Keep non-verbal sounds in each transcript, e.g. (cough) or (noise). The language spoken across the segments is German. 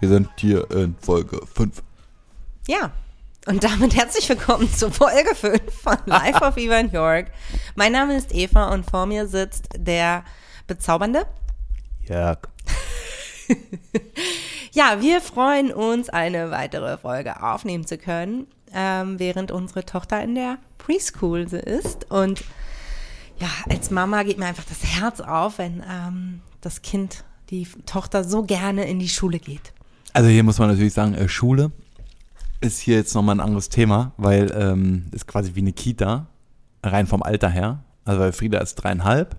5, 5, 5. Wir sind hier in Folge 5. Ja. Und damit herzlich willkommen zu Folge 5 von Life of Eva in York. Mein Name ist Eva und vor mir sitzt der bezaubernde. Jörg. (laughs) Ja, wir freuen uns, eine weitere Folge aufnehmen zu können, ähm, während unsere Tochter in der Preschool ist. Und ja, als Mama geht mir einfach das Herz auf, wenn ähm, das Kind, die Tochter so gerne in die Schule geht. Also hier muss man natürlich sagen, äh, Schule ist hier jetzt nochmal ein anderes Thema, weil ähm, ist quasi wie eine Kita, rein vom Alter her. Also weil Frieda ist dreieinhalb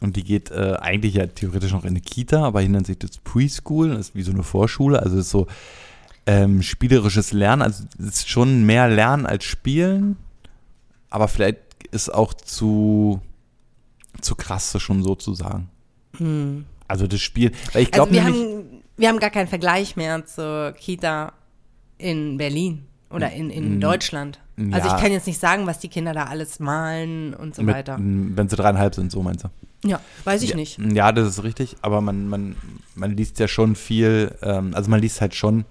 und die geht äh, eigentlich ja theoretisch noch in eine Kita, aber hier nennt sich das Preschool, das ist wie so eine Vorschule, also ist so ähm, spielerisches Lernen, also es ist schon mehr Lernen als Spielen, aber vielleicht ist auch zu, zu krass, das schon so zu sagen. Also das Spiel, weil ich glaube. Also nämlich, wir haben gar einen Vergleich mehr zur Kita in Berlin oder in, in Deutschland. Also. Ja. ich kann jetzt nicht sagen, was die Kinder da alles malen und so mit, weiter. wenn sie dreieinhalb sind, so meinst du? Ja, weiß ich ja, nicht. Ja, das ist richtig, aber man, man, man liest ja schon viel, ähm, also man liest halt schon,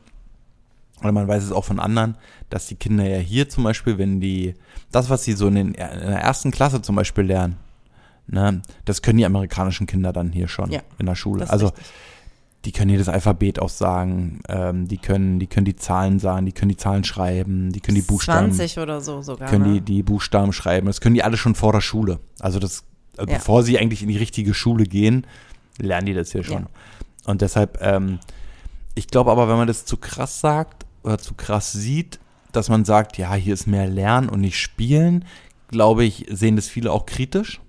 oder man weiß es auch von anderen, dass die Kinder ja hier zum Beispiel, wenn die, das, was sie so in, den, in der ersten Klasse zum Beispiel lernen, ne, das können die amerikanischen Kinder dann hier schon Ja, in der Schule. Also richtig. Die können hier das Alphabet auch sagen, ähm, die können, die können die Zahlen sagen, die können die Zahlen schreiben, die können die Buchstaben 20 oder so sogar. können die, ne? die Buchstaben schreiben. Das können die alle schon vor der Schule. Also das, also Ja. bevor sie eigentlich in die richtige Schule gehen, lernen die das hier schon. Ja. Und deshalb, ähm, ich glaube aber, wenn man das zu krass sagt oder zu krass sieht, dass man sagt, ja, hier ist mehr Lernen und nicht Spielen, glaube ich, sehen das viele auch kritisch.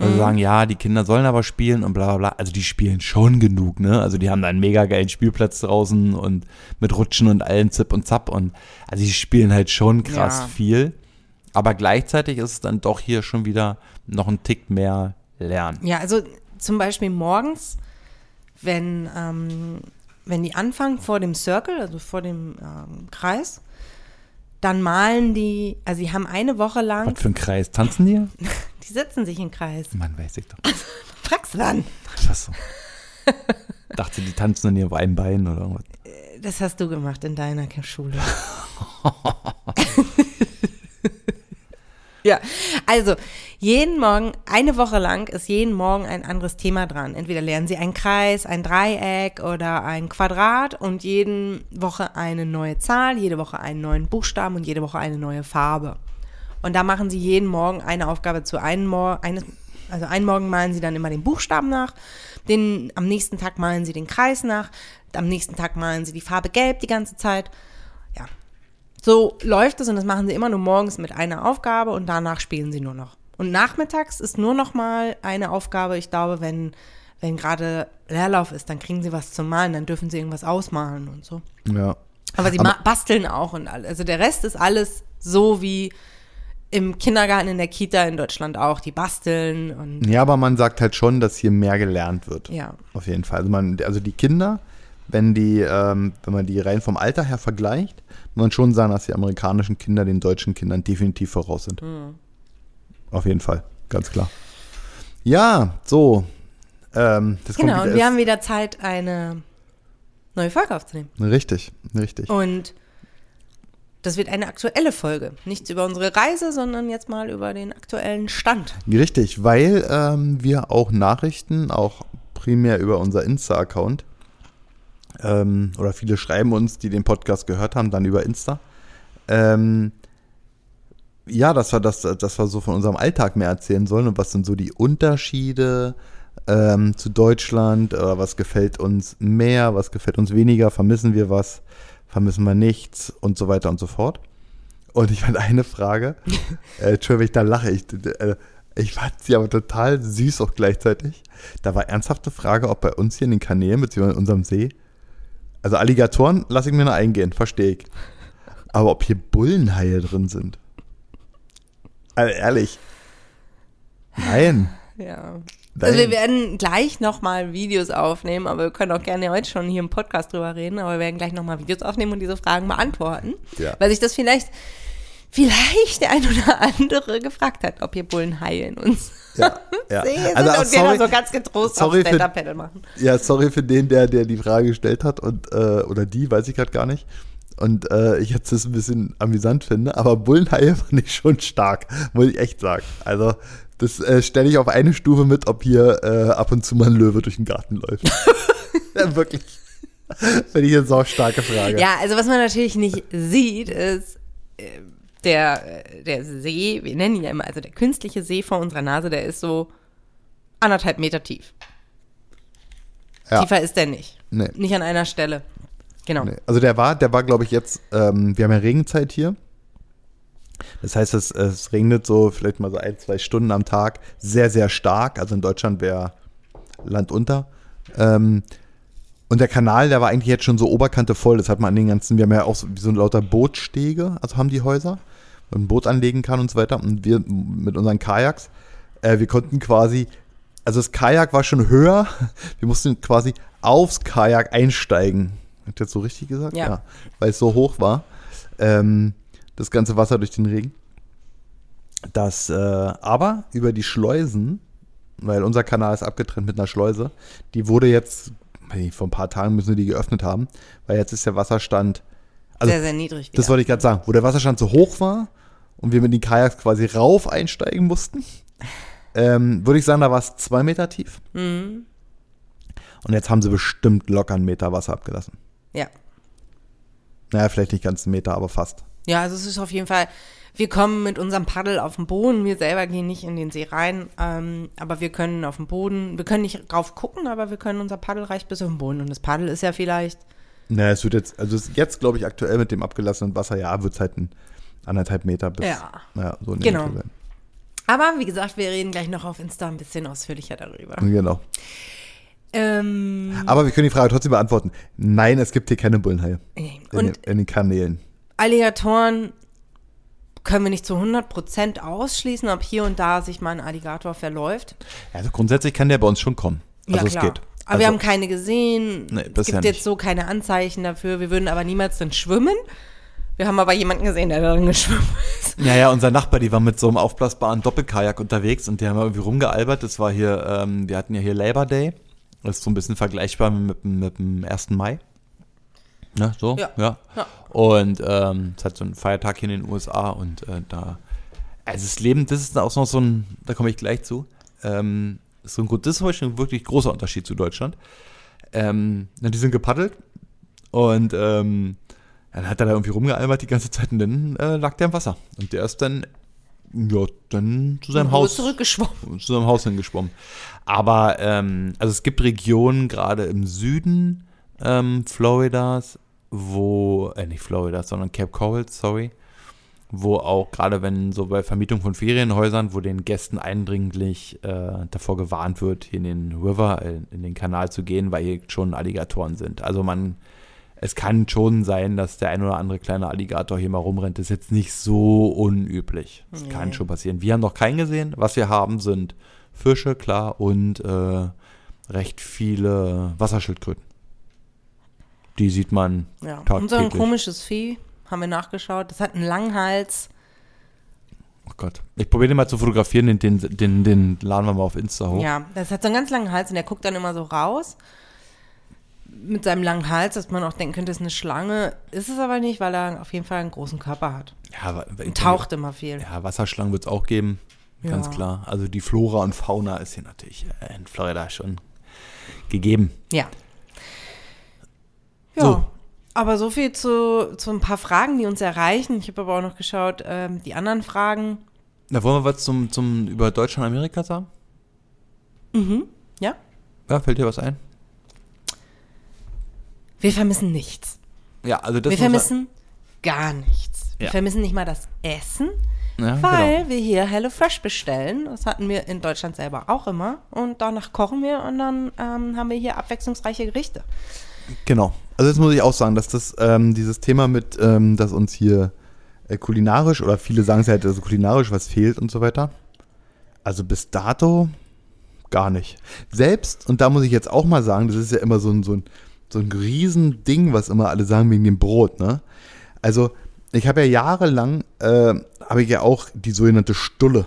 Also Mhm. sagen, ja, die Kinder sollen aber spielen und bla bla bla. Also die spielen schon genug, ne? Also die haben da einen mega geilen Spielplatz draußen und mit Rutschen und allen Zip und Zap und also die spielen halt schon krass Ja. viel. Aber gleichzeitig ist es dann doch hier schon wieder noch ein Tick mehr Lernen. Ja, also zum Beispiel morgens, wenn, ähm, wenn die anfangen vor dem Circle, also vor dem ähm, Kreis, dann malen die, also die haben eine Woche lang, Was für ein Kreis tanzen die? (laughs) die setzen sich im Kreis. Mann, weiß ich doch. Fragst du dann. Was so. Dachte, die tanzen dann hier auf einem Bein oder irgendwas. Das hast du gemacht in deiner Schule. (laughs) ja, also jeden Morgen, eine Woche lang ist jeden Morgen ein anderes Thema dran. Entweder lernen sie einen Kreis, ein Dreieck oder ein Quadrat und jede Woche eine neue Zahl, jede Woche einen neuen Buchstaben und jede Woche eine neue Farbe. Und da machen sie jeden Morgen eine Aufgabe zu einem Morgen, also einen Morgen malen sie dann immer den Buchstaben nach, den, am nächsten Tag malen sie den Kreis nach, am nächsten Tag malen sie die Farbe gelb die ganze Zeit. Ja. So läuft es und das machen sie immer nur morgens mit einer Aufgabe und danach spielen sie nur noch. Und nachmittags ist nur noch mal eine Aufgabe, ich glaube, wenn, wenn gerade Leerlauf ist, dann kriegen sie was zum Malen, dann dürfen sie irgendwas ausmalen und so. Ja. Aber sie Aber- basteln auch und alles. Also der Rest ist alles so wie im Kindergarten, in der Kita in Deutschland auch. Die basteln und Ja, aber man sagt halt schon, dass hier mehr gelernt wird. ja. Auf jeden Fall. Also, man, also die Kinder, wenn die, ähm, wenn man die rein vom Alter her vergleicht, muss man schon sagen, dass die amerikanischen Kinder den deutschen Kindern definitiv voraus sind. Hm. Auf jeden Fall, ganz klar. Ja, so. Ähm, Genau, und wir haben wieder Zeit, eine neue Folge aufzunehmen. richtig, richtig. Und das wird eine aktuelle Folge. Nichts über unsere Reise, sondern jetzt mal über den aktuellen Stand. Richtig, weil ähm, wir auch Nachrichten, auch primär über unser Insta-Account, ähm, oder viele schreiben uns, die den Podcast gehört haben, dann über Insta. Ähm, ja, dass wir, das, dass wir so von unserem Alltag mehr erzählen sollen und was sind so die Unterschiede ähm, zu Deutschland, oder was gefällt uns mehr, was gefällt uns weniger, vermissen wir was, vermissen wir nichts und so weiter und so fort. Und ich fand eine Frage, (laughs) äh, Entschuldigung, ich da lache, ich, äh, ich fand sie aber total süß auch gleichzeitig. Da war ernsthafte Frage, ob bei uns hier in den Kanälen, beziehungsweise in unserem See, also Alligatoren lasse ich mir noch eingehen, verstehe ich. Aber ob hier Bullenhaie drin sind? Also ehrlich. Nein. Ja. Also wir werden gleich nochmal Videos aufnehmen, aber wir können auch gerne heute schon hier im Podcast drüber reden, aber wir werden gleich nochmal Videos aufnehmen und diese Fragen beantworten. Ja. Weil sich das vielleicht vielleicht der ein oder andere gefragt hat, ob hier Bullenhaie in uns Ja, (laughs) ja. Also, und wir sorry- da so ganz getrost auf sorry für- Stand-Up-Paddle machen. Ja, sorry für den, der, der die Frage gestellt hat und äh, oder die, weiß ich gerade gar nicht. Und äh, ich jetzt das ein bisschen amüsant finde, aber Bullenhaie (laughs) fand ich schon stark, muss ich echt sagen. Also, das äh, stelle ich auf eine Stufe mit, ob hier äh, ab und zu mal ein Löwe durch den Garten läuft. (laughs) (laughs) ja, wirklich. Finde ich eine sau starke Frage. Ja, also was man natürlich nicht sieht, ist äh, der, äh, der See, wir nennen ihn ja immer, also der künstliche See vor unserer Nase, der ist so anderthalb Meter tief. Ja. Tiefer ist der nicht. Nee. Nicht an einer Stelle. Genau. Nee. Also der war, der war, glaube ich, jetzt, ähm, wir haben ja Regenzeit hier. Das heißt, es, es regnet so vielleicht mal so ein, zwei Stunden am Tag sehr, sehr stark. Also in Deutschland wäre Land unter. Ähm, und der Kanal, der war eigentlich jetzt schon so Oberkante voll. Das hat man an den ganzen, wir haben ja auch so, so lauter Bootstege, also haben die Häuser, wo man ein Boot anlegen kann und so weiter. Und wir mit unseren Kajaks, äh, wir konnten quasi, also das Kajak war schon höher. (laughs) Wir mussten quasi aufs Kajak einsteigen. Hat jetzt so richtig gesagt? Ja. Weil es so hoch war. Ähm, das ganze Wasser durch den Regen. Das, äh, aber über die Schleusen, weil unser Kanal ist abgetrennt mit einer Schleuse, die wurde jetzt, weiß nicht, vor ein paar Tagen müssen wir die geöffnet haben, weil jetzt ist der Wasserstand, also sehr, sehr niedrig. das wieder. wollte ich gerade sagen, wo der Wasserstand so hoch war und wir mit den Kajaks quasi rauf einsteigen mussten, ähm, würde ich sagen, da war es zwei Meter tief. Mhm. Und jetzt haben sie bestimmt locker einen Meter Wasser abgelassen. Ja. Naja, vielleicht nicht ganz einen Meter, aber fast. Ja, also es ist auf jeden Fall, wir kommen mit unserem Paddel auf den Boden. Wir selber gehen nicht in den See rein, ähm, aber wir können auf dem Boden, wir können nicht drauf gucken, aber wir können, unser Paddel reicht bis auf den Boden. Und das Paddel ist ja vielleicht, Naja, es wird jetzt, also jetzt glaube ich aktuell mit dem abgelassenen Wasser, ja, wird es halt ein anderthalb Meter bis, Ja. naja, so in Genau. Sein. aber wie gesagt, wir reden gleich noch auf Insta ein bisschen ausführlicher darüber. Genau. Ähm, Aber wir können die Frage trotzdem beantworten. Nein, es gibt hier keine Bullenhaie in, und in den Kanälen. Alligatoren können wir nicht zu 100% ausschließen, ob hier und da sich mal ein Alligator verläuft. Also grundsätzlich kann der bei uns schon kommen. Also ja, es klar. geht. Aber also, wir haben keine gesehen. Nee, es gibt jetzt so keine Anzeichen dafür. Wir würden aber niemals drin schwimmen. Wir haben aber jemanden gesehen, der darin geschwommen ist. Ja, ja, unser Nachbar, die war mit so einem aufblasbaren Doppelkajak unterwegs und die haben irgendwie rumgealbert. Das war hier, ähm, wir hatten ja hier Labor Day. Das ist so ein bisschen vergleichbar mit, mit dem 1. Mai. Ne, so, Ja. ja. Ja. Und ähm, es hat so einen Feiertag hier in den USA und äh, da, also das Leben, das ist auch noch so ein, da komme ich gleich zu, ähm, so ein gut, das ist heute ein wirklich großer Unterschied zu Deutschland. Ähm, die sind gepaddelt und ähm, dann hat er da irgendwie rumgealbert die ganze Zeit und dann äh, lag der im Wasser. Und der ist dann, ja, dann zu seinem Wo Haus zurückgeschwommen. zu seinem Haus hingeschwommen. Aber ähm, also es gibt Regionen, gerade im Süden ähm, Floridas, wo, äh, nicht Floridas, sondern Cape Coral, sorry, wo auch gerade wenn so bei Vermietung von Ferienhäusern, wo den Gästen eindringlich äh, davor gewarnt wird, hier in den River, äh, in den Kanal zu gehen, weil hier schon Alligatoren sind. Also man, es kann schon sein, dass der ein oder andere kleine Alligator hier mal rumrennt. Das ist jetzt nicht so unüblich. Das Nee. kann schon passieren. Wir haben noch keinen gesehen. Was wir haben, sind Fische, klar, und äh, recht viele Wasserschildkröten. Die sieht man Ja. Und so ein tagtäglich. komisches Vieh, haben wir nachgeschaut. Das hat einen langen Hals. Oh Gott. Ich probiere den mal zu fotografieren, den, den, den, den laden wir mal auf Insta hoch. Ja, das hat so einen ganz langen Hals und der guckt dann immer so raus. Mit seinem langen Hals, dass man auch denken könnte, es ist eine Schlange. Ist es aber nicht, weil er auf jeden Fall einen großen Körper hat. Ja, aber- Und taucht immer viel. Ja, Wasserschlangen wird es auch geben. Ganz Ja. klar. Also die Flora und Fauna ist hier natürlich äh, in Florida schon gegeben. Ja. Ja. So. Aber so viel zu, zu ein paar Fragen, die uns erreichen. Ich habe aber auch noch geschaut, ähm, die anderen Fragen. Da wollen wir was zum, zum über Deutschland und Amerika sagen? Ja? Ja, fällt dir was ein? Wir vermissen nichts. Ja, also das wir vermissen gar nichts. Wir Ja. vermissen nicht mal das Essen, ja, weil genau. wir hier HelloFresh bestellen. Das hatten wir in Deutschland selber auch immer. Und danach kochen wir und dann ähm, haben wir hier abwechslungsreiche Gerichte. Genau. Also das muss ich auch sagen, dass das ähm, dieses Thema mit, ähm, dass uns hier äh, kulinarisch oder viele sagen es halt, also kulinarisch was fehlt und so weiter. Also bis dato gar nicht. Selbst, und da muss ich jetzt auch mal sagen, das ist ja immer so ein, so ein, so ein Riesending, was immer alle sagen wegen dem Brot, ne? Also ich habe ja jahrelang, äh, habe ich ja auch die sogenannte Stulle.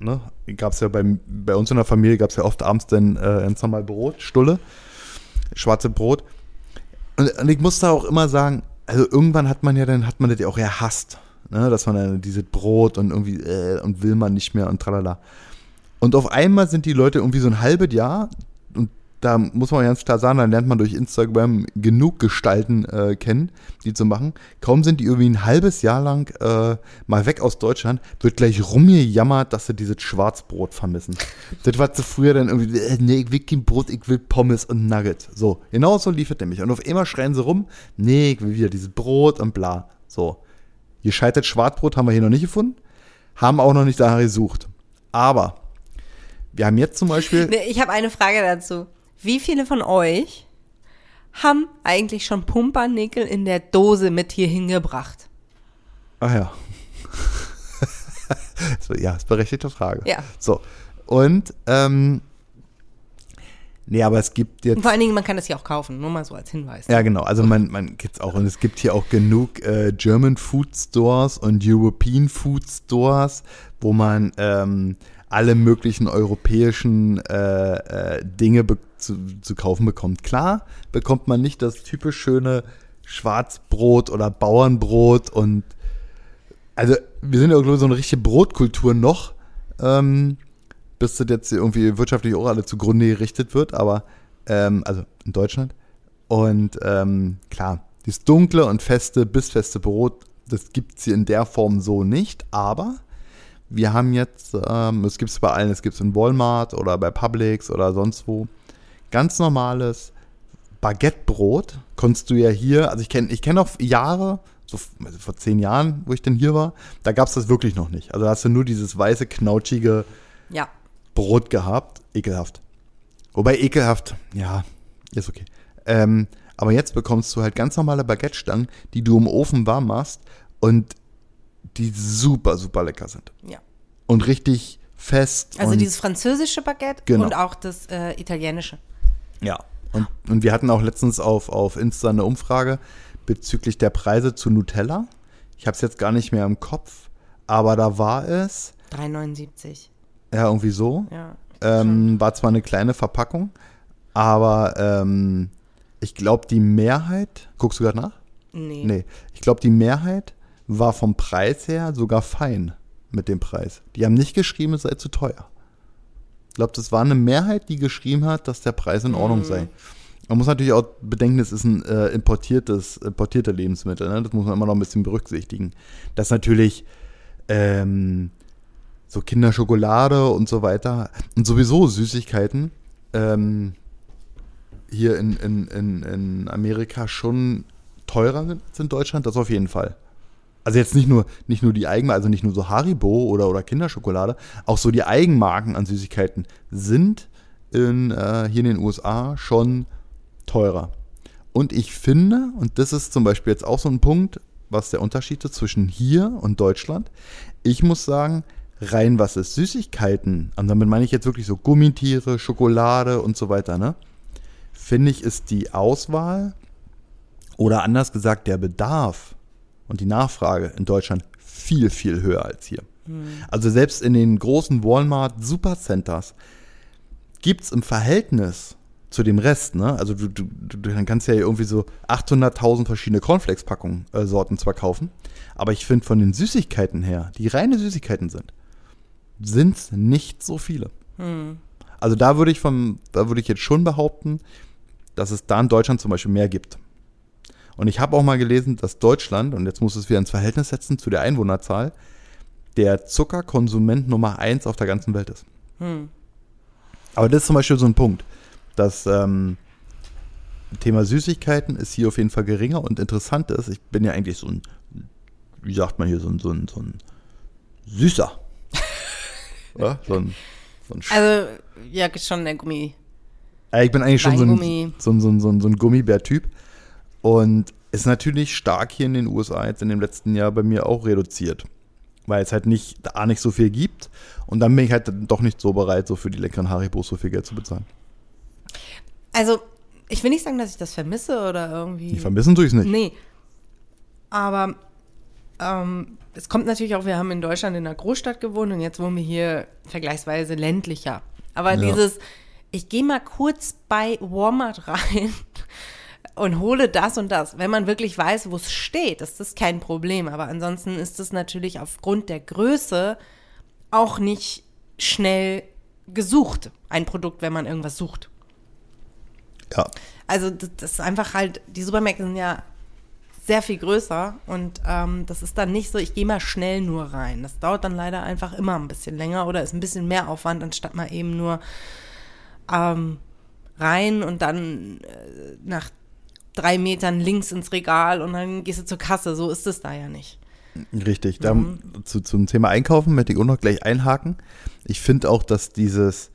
Ne? Gab es ja bei, bei uns in der Familie, gab es ja oft abends dann äh, ganz normal Brot, Stulle, schwarze Brot. Und, und ich muss da auch immer sagen, also irgendwann hat man ja dann, hat man das ja auch erhasst, ne? dass man dann dieses Brot und irgendwie, äh, und will man nicht mehr und tralala. Und auf einmal sind die Leute irgendwie so ein halbes Jahr, und da muss man ganz klar sagen, dann lernt man durch Instagram genug Gestalten äh, kennen, die zu machen. Kaum sind die irgendwie ein halbes Jahr lang äh, mal weg aus Deutschland, wird gleich rumgejammert, dass sie dieses Schwarzbrot vermissen. das war zu früher dann irgendwie, äh, nee, ich will kein Brot, ich will Pommes und Nuggets. So, genau so lief es nämlich. Und auf einmal schreien sie rum, nee, ich will wieder dieses Brot und bla. So. Gescheitert Schwarzbrot haben wir hier noch nicht gefunden, haben auch noch nicht danach gesucht. Aber wir haben jetzt zum Beispiel. (laughs) Nee, ich habe eine Frage dazu. Wie viele von euch haben eigentlich schon Pumpernickel in der Dose mit hier hingebracht? Ach ja. (laughs) so, ja, ist berechtigte Frage. Ja. So. Und, ähm, nee, aber es gibt jetzt. Und vor allen Dingen, man kann das hier auch kaufen, nur mal so als Hinweis. Ja, genau. Also man, man gibt's auch und es gibt hier auch genug äh, German Food Stores und European Food Stores, wo man ähm, alle möglichen europäischen äh, äh, Dinge be zu, zu kaufen bekommt. Klar bekommt man nicht das typisch schöne Schwarzbrot oder Bauernbrot und also wir sind ja irgendwie so eine richtige Brotkultur noch, ähm, bis das jetzt irgendwie wirtschaftlich auch alle zugrunde gerichtet wird, aber ähm, also in Deutschland. Und ähm, klar, dieses dunkle und feste, bissfeste Brot, das gibt es hier in der Form so nicht, aber wir haben jetzt, ähm, es gibt es bei allen, es gibt es in Walmart oder bei Publix oder sonst wo, ganz normales Baguettebrot konntest du ja hier, also ich kenne ich kenn auch Jahre, so also vor zehn Jahren, wo ich denn hier war, da gab es das wirklich noch nicht. Also da hast du nur dieses weiße, knautschige Ja. Brot gehabt. Ekelhaft. Wobei ekelhaft, ja, ist okay. Ähm, aber jetzt bekommst du halt ganz normale Baguette-Stangen, die du im Ofen warm machst und die super, super lecker sind. ja. Und richtig fest. Also dieses französische Baguette Genau. und auch das äh, italienische. Ja. Und, und wir hatten auch letztens auf, auf Insta eine Umfrage bezüglich der Preise zu Nutella. Ich habe es jetzt gar nicht mehr im Kopf, aber da war es, 3,79. ja, irgendwie so. Ja. Ähm, war zwar eine kleine Verpackung, aber ähm, ich glaube, die Mehrheit, guckst du gerade nach? Nee. Nee, ich glaube, die Mehrheit war vom Preis her sogar fein mit dem Preis. Die haben nicht geschrieben, es sei zu teuer. Ich glaube, das war eine Mehrheit, die geschrieben hat, dass der Preis in Ordnung sei. Man muss natürlich auch bedenken, es ist ein äh, importiertes, importierte Lebensmittel. Ne? Das muss man immer noch ein bisschen berücksichtigen. Dass natürlich ähm, so Kinderschokolade und so weiter und sowieso Süßigkeiten ähm, hier in, in, in, in Amerika schon teurer sind als in Deutschland, das auf jeden Fall. Also jetzt nicht nur, nicht nur die Eigenmarken, also nicht nur so Haribo oder, oder Kinderschokolade, auch so die Eigenmarken an Süßigkeiten sind in, äh, hier in den USA schon teurer. Und ich finde, und das ist zum Beispiel jetzt auch so ein Punkt, was der Unterschied ist zwischen hier und Deutschland. Ich muss sagen, rein was ist Süßigkeiten, und damit meine ich jetzt wirklich so Gummitiere, Schokolade und so weiter, ne? Finde ich, ist die Auswahl oder anders gesagt der Bedarf und die Nachfrage in Deutschland viel, viel höher als hier. Also selbst in den großen Walmart Supercenters gibt es im Verhältnis zu dem Rest, ne? Also du, du, du dann kannst ja irgendwie so 800.000 verschiedene Cornflakes-Packungen, äh, Sorten zwar kaufen, aber ich finde von den Süßigkeiten her, die reine Süßigkeiten sind, sind es nicht so viele. Also da würde ich vom, da würde ich jetzt schon behaupten, dass es da in Deutschland zum Beispiel mehr gibt. Und ich habe auch mal gelesen, dass Deutschland, und jetzt muss es wieder ins Verhältnis setzen zu der Einwohnerzahl, der Zuckerkonsument Nummer eins auf der ganzen Welt ist. Aber das ist zum Beispiel so ein Punkt. Das ähm, Thema Süßigkeiten ist hier auf jeden Fall geringer und interessant ist, ich bin ja eigentlich so ein, wie sagt man hier, so ein, so ein, so ein Süßer. (laughs) ja, so ein, so ein Also, ja, schon der Gummi. Ich bin eigentlich schon ein, so ein, so ein, so ein, so ein Gummibär-Typ. Und ist natürlich stark hier in den USA jetzt in dem letzten Jahr bei mir auch reduziert. Weil es halt nicht, da nicht so viel gibt. Und dann bin ich halt doch nicht so bereit, so für die leckeren Haribos so viel Geld zu bezahlen. Also, ich will nicht sagen, dass ich das vermisse oder irgendwie. Die vermissen tue ich es nicht. Nee. Aber Ähm, es kommt natürlich auch, wir haben in Deutschland in einer Großstadt gewohnt und jetzt wohnen wir hier vergleichsweise ländlicher. Aber Ja. dieses, ich gehe mal kurz bei Walmart rein und hole das und das. Wenn man wirklich weiß, wo es steht, ist das kein Problem. Aber ansonsten ist es natürlich aufgrund der Größe auch nicht schnell gesucht, ein Produkt, wenn man irgendwas sucht. Ja. Also das, ist einfach halt, die Supermärkte sind ja sehr viel größer und ähm, das ist dann nicht so, ich gehe mal schnell nur rein. Das dauert dann leider einfach immer ein bisschen länger oder ist ein bisschen mehr Aufwand, anstatt mal eben nur ähm, rein und dann äh, nach drei Metern links ins Regal und dann gehst du zur Kasse. So ist es da ja nicht. Richtig. Dann zu, zum Thema Einkaufen möchte ich auch noch gleich einhaken. Ich finde auch, dass dieses,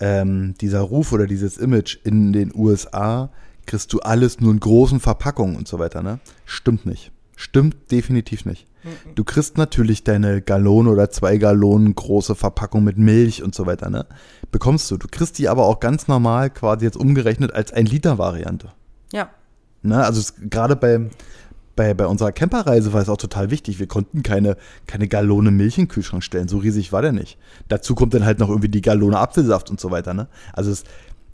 ähm, dieser Ruf oder dieses Image in den USA, kriegst du alles nur in großen Verpackungen und so weiter, ne? Stimmt nicht. Stimmt definitiv nicht. Du kriegst natürlich deine Gallone oder zwei Gallonen große Verpackung mit Milch und so weiter, ne? Bekommst du. Du kriegst die aber auch ganz normal quasi jetzt umgerechnet als ein Liter Variante. Ja. Ne, also es- gerade bei, bei, bei unserer Camperreise war es auch total wichtig. Wir konnten keine, keine Gallone Milch in den Kühlschrank stellen. So riesig war der nicht. Dazu kommt dann halt noch irgendwie die Gallone Apfelsaft und so weiter. Ne? Also es,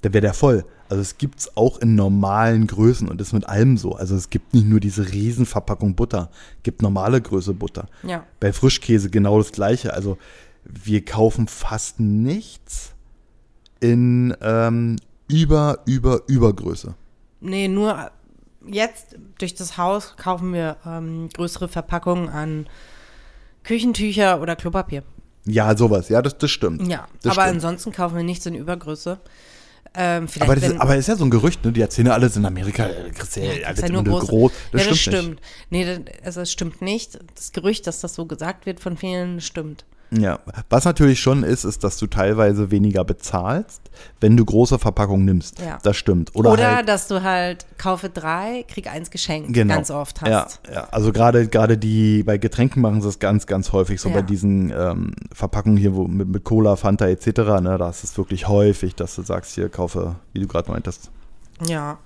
da wäre der voll. Also es gibt es auch in normalen Größen und das ist mit allem so. Also es gibt nicht nur diese Riesenverpackung Butter, gibt normale Größe Butter. Ja. Bei Frischkäse genau das gleiche. Also wir kaufen fast nichts in ähm, über, über, Übergröße. Nee, nur jetzt durch das Haus kaufen wir ähm, größere Verpackungen an Küchentücher oder Klopapier. Ja, sowas. Ja, das, das stimmt. Ja, das aber stimmt. ansonsten kaufen wir nichts in Übergröße. Ähm, Aber, das wenn, ist, aber ist ja so ein Gerücht, ne? Die erzählen alles in Amerika. äh, kriegst ja, Ja, alles ist ja immer nur groß. groß. Das ja, das stimmt, stimmt. Nee, das, also es stimmt nicht. Das Gerücht, dass das so gesagt wird von vielen, stimmt. Ja. Was natürlich schon ist, ist, dass du teilweise weniger bezahlst, wenn du große Verpackungen nimmst. Ja. Das stimmt. Oder, Oder, halt, dass du halt kaufe drei, krieg eins geschenkt genau. ganz oft hast. Ja, ja. also gerade gerade die bei Getränken machen sie es ganz, ganz häufig so Ja. bei diesen ähm, Verpackungen hier, wo mit, mit Cola, Fanta etc. Ne, da ist es wirklich häufig, dass du sagst, hier kaufe, wie du gerade meintest. Ja.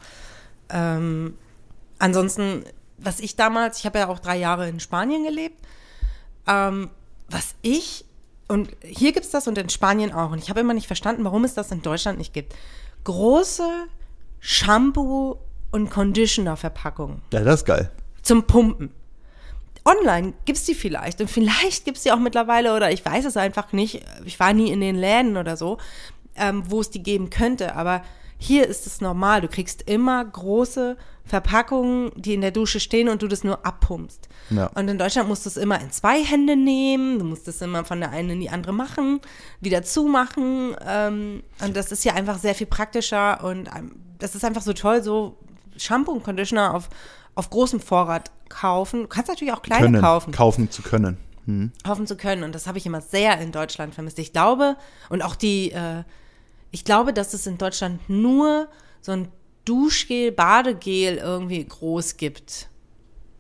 Ähm, ansonsten, was ich damals, ich habe ja auch drei Jahre in Spanien gelebt, ähm, was ich, und hier gibt es das und in Spanien auch, und ich habe immer nicht verstanden, warum es das in Deutschland nicht gibt. Große Shampoo- und Conditioner-Verpackungen Ja, das ist geil. zum Pumpen. Online gibt es die vielleicht und vielleicht gibt es die auch mittlerweile oder ich weiß es einfach nicht. Ich war nie in den Läden oder so, ähm, wo es die geben könnte, aber hier ist es normal. Du kriegst immer große Verpackungen, die in der Dusche stehen und du das nur abpumpst. Ja. Und in Deutschland musst du es immer in zwei Hände nehmen, du musst es immer von der einen in die andere machen, wieder zumachen. Ähm, und das ist ja einfach sehr viel praktischer und ähm, das ist einfach so toll, so Shampoo und Conditioner auf, auf großem Vorrat kaufen. Du kannst natürlich auch kleine können, kaufen kaufen zu können. Hm. kaufen zu können. Und das habe ich immer sehr in Deutschland vermisst. Ich glaube, und auch die, äh, ich glaube, dass es in Deutschland nur so ein Duschgel, Badegel irgendwie groß gibt.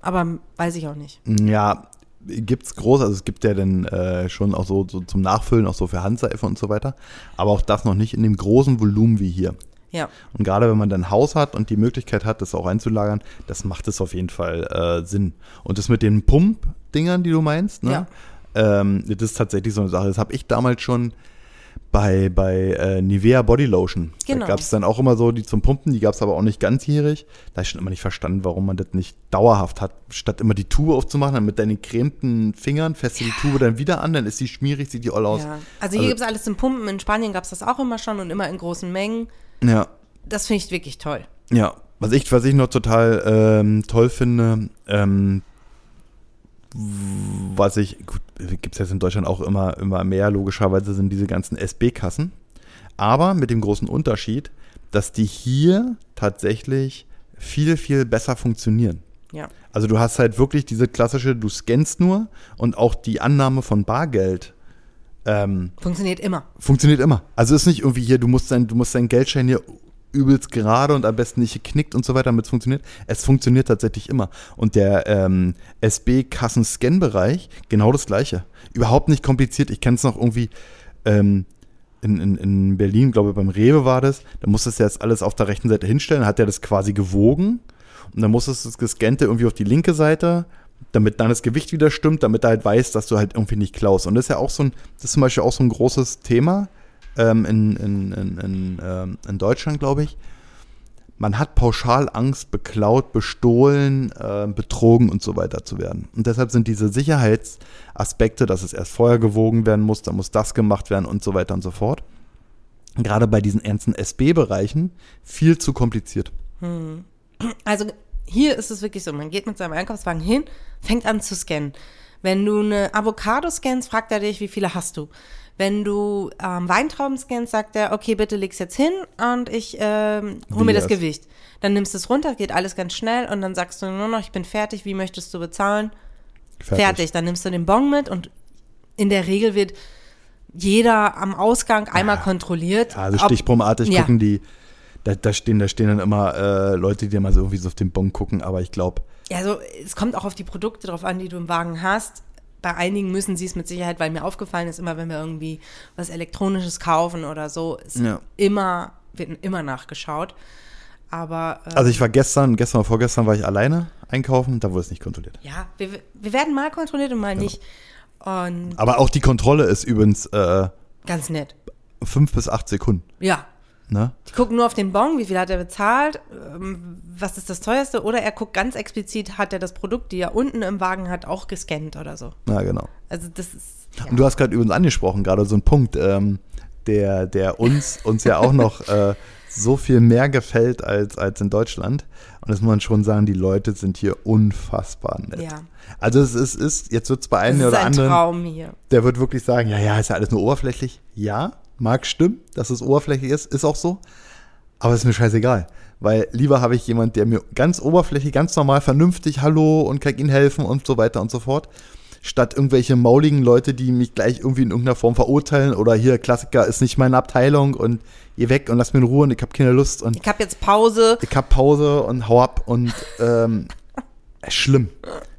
Aber weiß ich auch nicht. Ja, gibt's groß, also es gibt ja dann äh, schon auch so, so zum Nachfüllen, auch so für Handseife und so weiter. Aber auch das noch nicht in dem großen Volumen wie hier. Ja. Und gerade wenn man dann ein Haus hat und die Möglichkeit hat, das auch einzulagern, das macht es auf jeden Fall äh, Sinn. Und das mit den Pump-Dingern, die du meinst, ne? Ähm, das ist tatsächlich so eine Sache. Das habe ich damals schon bei, bei äh, Nivea Body Lotion. Genau. Da gab es dann auch immer so die zum Pumpen, die gab es aber auch nicht ganzjährig. Da habe ich schon immer nicht verstanden, warum man das nicht dauerhaft hat. Statt immer die Tube aufzumachen, dann mit deinen gecremten Fingern fässt du die Tube dann wieder an, dann ist sie schmierig, sieht die all aus. ja. Also hier gibt es alles zum Pumpen. In Spanien gab es das auch immer schon und immer in großen Mengen. ja. Das finde ich wirklich toll. Ja, was ich, was ich noch total ähm, toll finde, ähm, was ich, gut, gibt es jetzt in Deutschland auch immer, immer mehr, logischerweise sind diese ganzen SB-Kassen. Aber mit dem großen Unterschied, dass die hier tatsächlich viel, viel besser funktionieren. Ja. Also du hast halt wirklich diese klassische, du scannst nur und auch die Annahme von Bargeld ähm, Funktioniert immer. Funktioniert immer. Also ist nicht irgendwie hier, du musst dein, du musst deinen Geldschein hier übelst gerade und am besten nicht geknickt und so weiter, damit es funktioniert. Es funktioniert tatsächlich immer. Und der ähm, SB-Kassen-Scan-Bereich, genau das gleiche. Überhaupt nicht kompliziert. Ich kenne es noch irgendwie ähm, in, in, in Berlin, glaube ich, beim Rewe war das. Da musstest du jetzt alles auf der rechten Seite hinstellen, hat er das quasi gewogen. Und dann musstest du das Gescannte irgendwie auf die linke Seite damit dann das Gewicht wieder stimmt, damit er halt weiß, dass du halt irgendwie nicht klaust. Und das ist ja auch so ein, das ist zum Beispiel auch so ein großes Thema ähm, in, in, in, in, ähm, in Deutschland, glaube ich. Man hat pauschal Angst, beklaut, bestohlen, äh, betrogen und so weiter zu werden. Und deshalb sind diese Sicherheitsaspekte, dass es erst vorher gewogen werden muss, dann muss das gemacht werden und so weiter und so fort, gerade bei diesen ernsten SB-Bereichen viel zu kompliziert. Hm. Also hier ist es wirklich so, man geht mit seinem Einkaufswagen hin, fängt an zu scannen. Wenn du eine Avocado scannst, fragt er dich, wie viele hast du. Wenn du ähm, Weintrauben scannst, sagt er, okay, bitte leg's jetzt hin und ich ähm, hol mir das Gewicht. Dann nimmst du es runter, geht alles ganz schnell und dann sagst du nur noch, ich bin fertig, wie möchtest du bezahlen? Fertig. fertig. Dann nimmst du den Bon mit und in der Regel wird jeder am Ausgang einmal ja. kontrolliert. Ja, also stichprobenartig ja. gucken die, da, da, stehen, da stehen dann immer äh, Leute, die mal so irgendwie so auf den Bon gucken, aber ich glaube. Ja, also es kommt auch auf die Produkte drauf an, die du im Wagen hast. Bei einigen müssen sie es mit Sicherheit, weil mir aufgefallen ist, immer wenn wir irgendwie was Elektronisches kaufen oder so, ist ja. immer, wird immer nachgeschaut. Aber. Ähm, also ich war gestern, gestern oder vorgestern war ich alleine einkaufen, da wurde es nicht kontrolliert. Ja, wir, wir werden mal kontrolliert und mal genau. nicht. Und Aber auch die Kontrolle ist übrigens äh, ganz nett. Fünf bis acht Sekunden. Ja. Ne? Die gucken nur auf den Bon, wie viel hat er bezahlt, ähm, was ist das teuerste, oder er guckt ganz explizit, hat er das Produkt, die er unten im Wagen hat, auch gescannt oder so. Ja, genau. Also das ist. Ja. Und du hast gerade übrigens angesprochen, gerade so ein Punkt, ähm, der, der uns, uns ja auch noch äh, so viel mehr gefällt als, als in Deutschland. Und das muss man schon sagen, die Leute sind hier unfassbar nett. Ja. Also es ist, ist jetzt wird es bei einem oder ein anderen, Traum hier. der wird wirklich sagen, ja, ja, ist ja alles nur oberflächlich. Ja, mag stimmen, dass es oberflächlich ist, ist auch so. Aber ist mir scheißegal. Weil lieber habe ich jemand, der mir ganz oberflächlich, ganz normal, vernünftig Hallo und kann Ihnen helfen und so weiter und so fort. Statt irgendwelche mauligen Leute, die mich gleich irgendwie in irgendeiner Form verurteilen oder hier, Klassiker ist nicht meine Abteilung und geh weg und lass mir in Ruhe und ich habe keine Lust. Und ich habe jetzt Pause. Ich habe Pause und hau ab und ähm, (laughs) schlimm.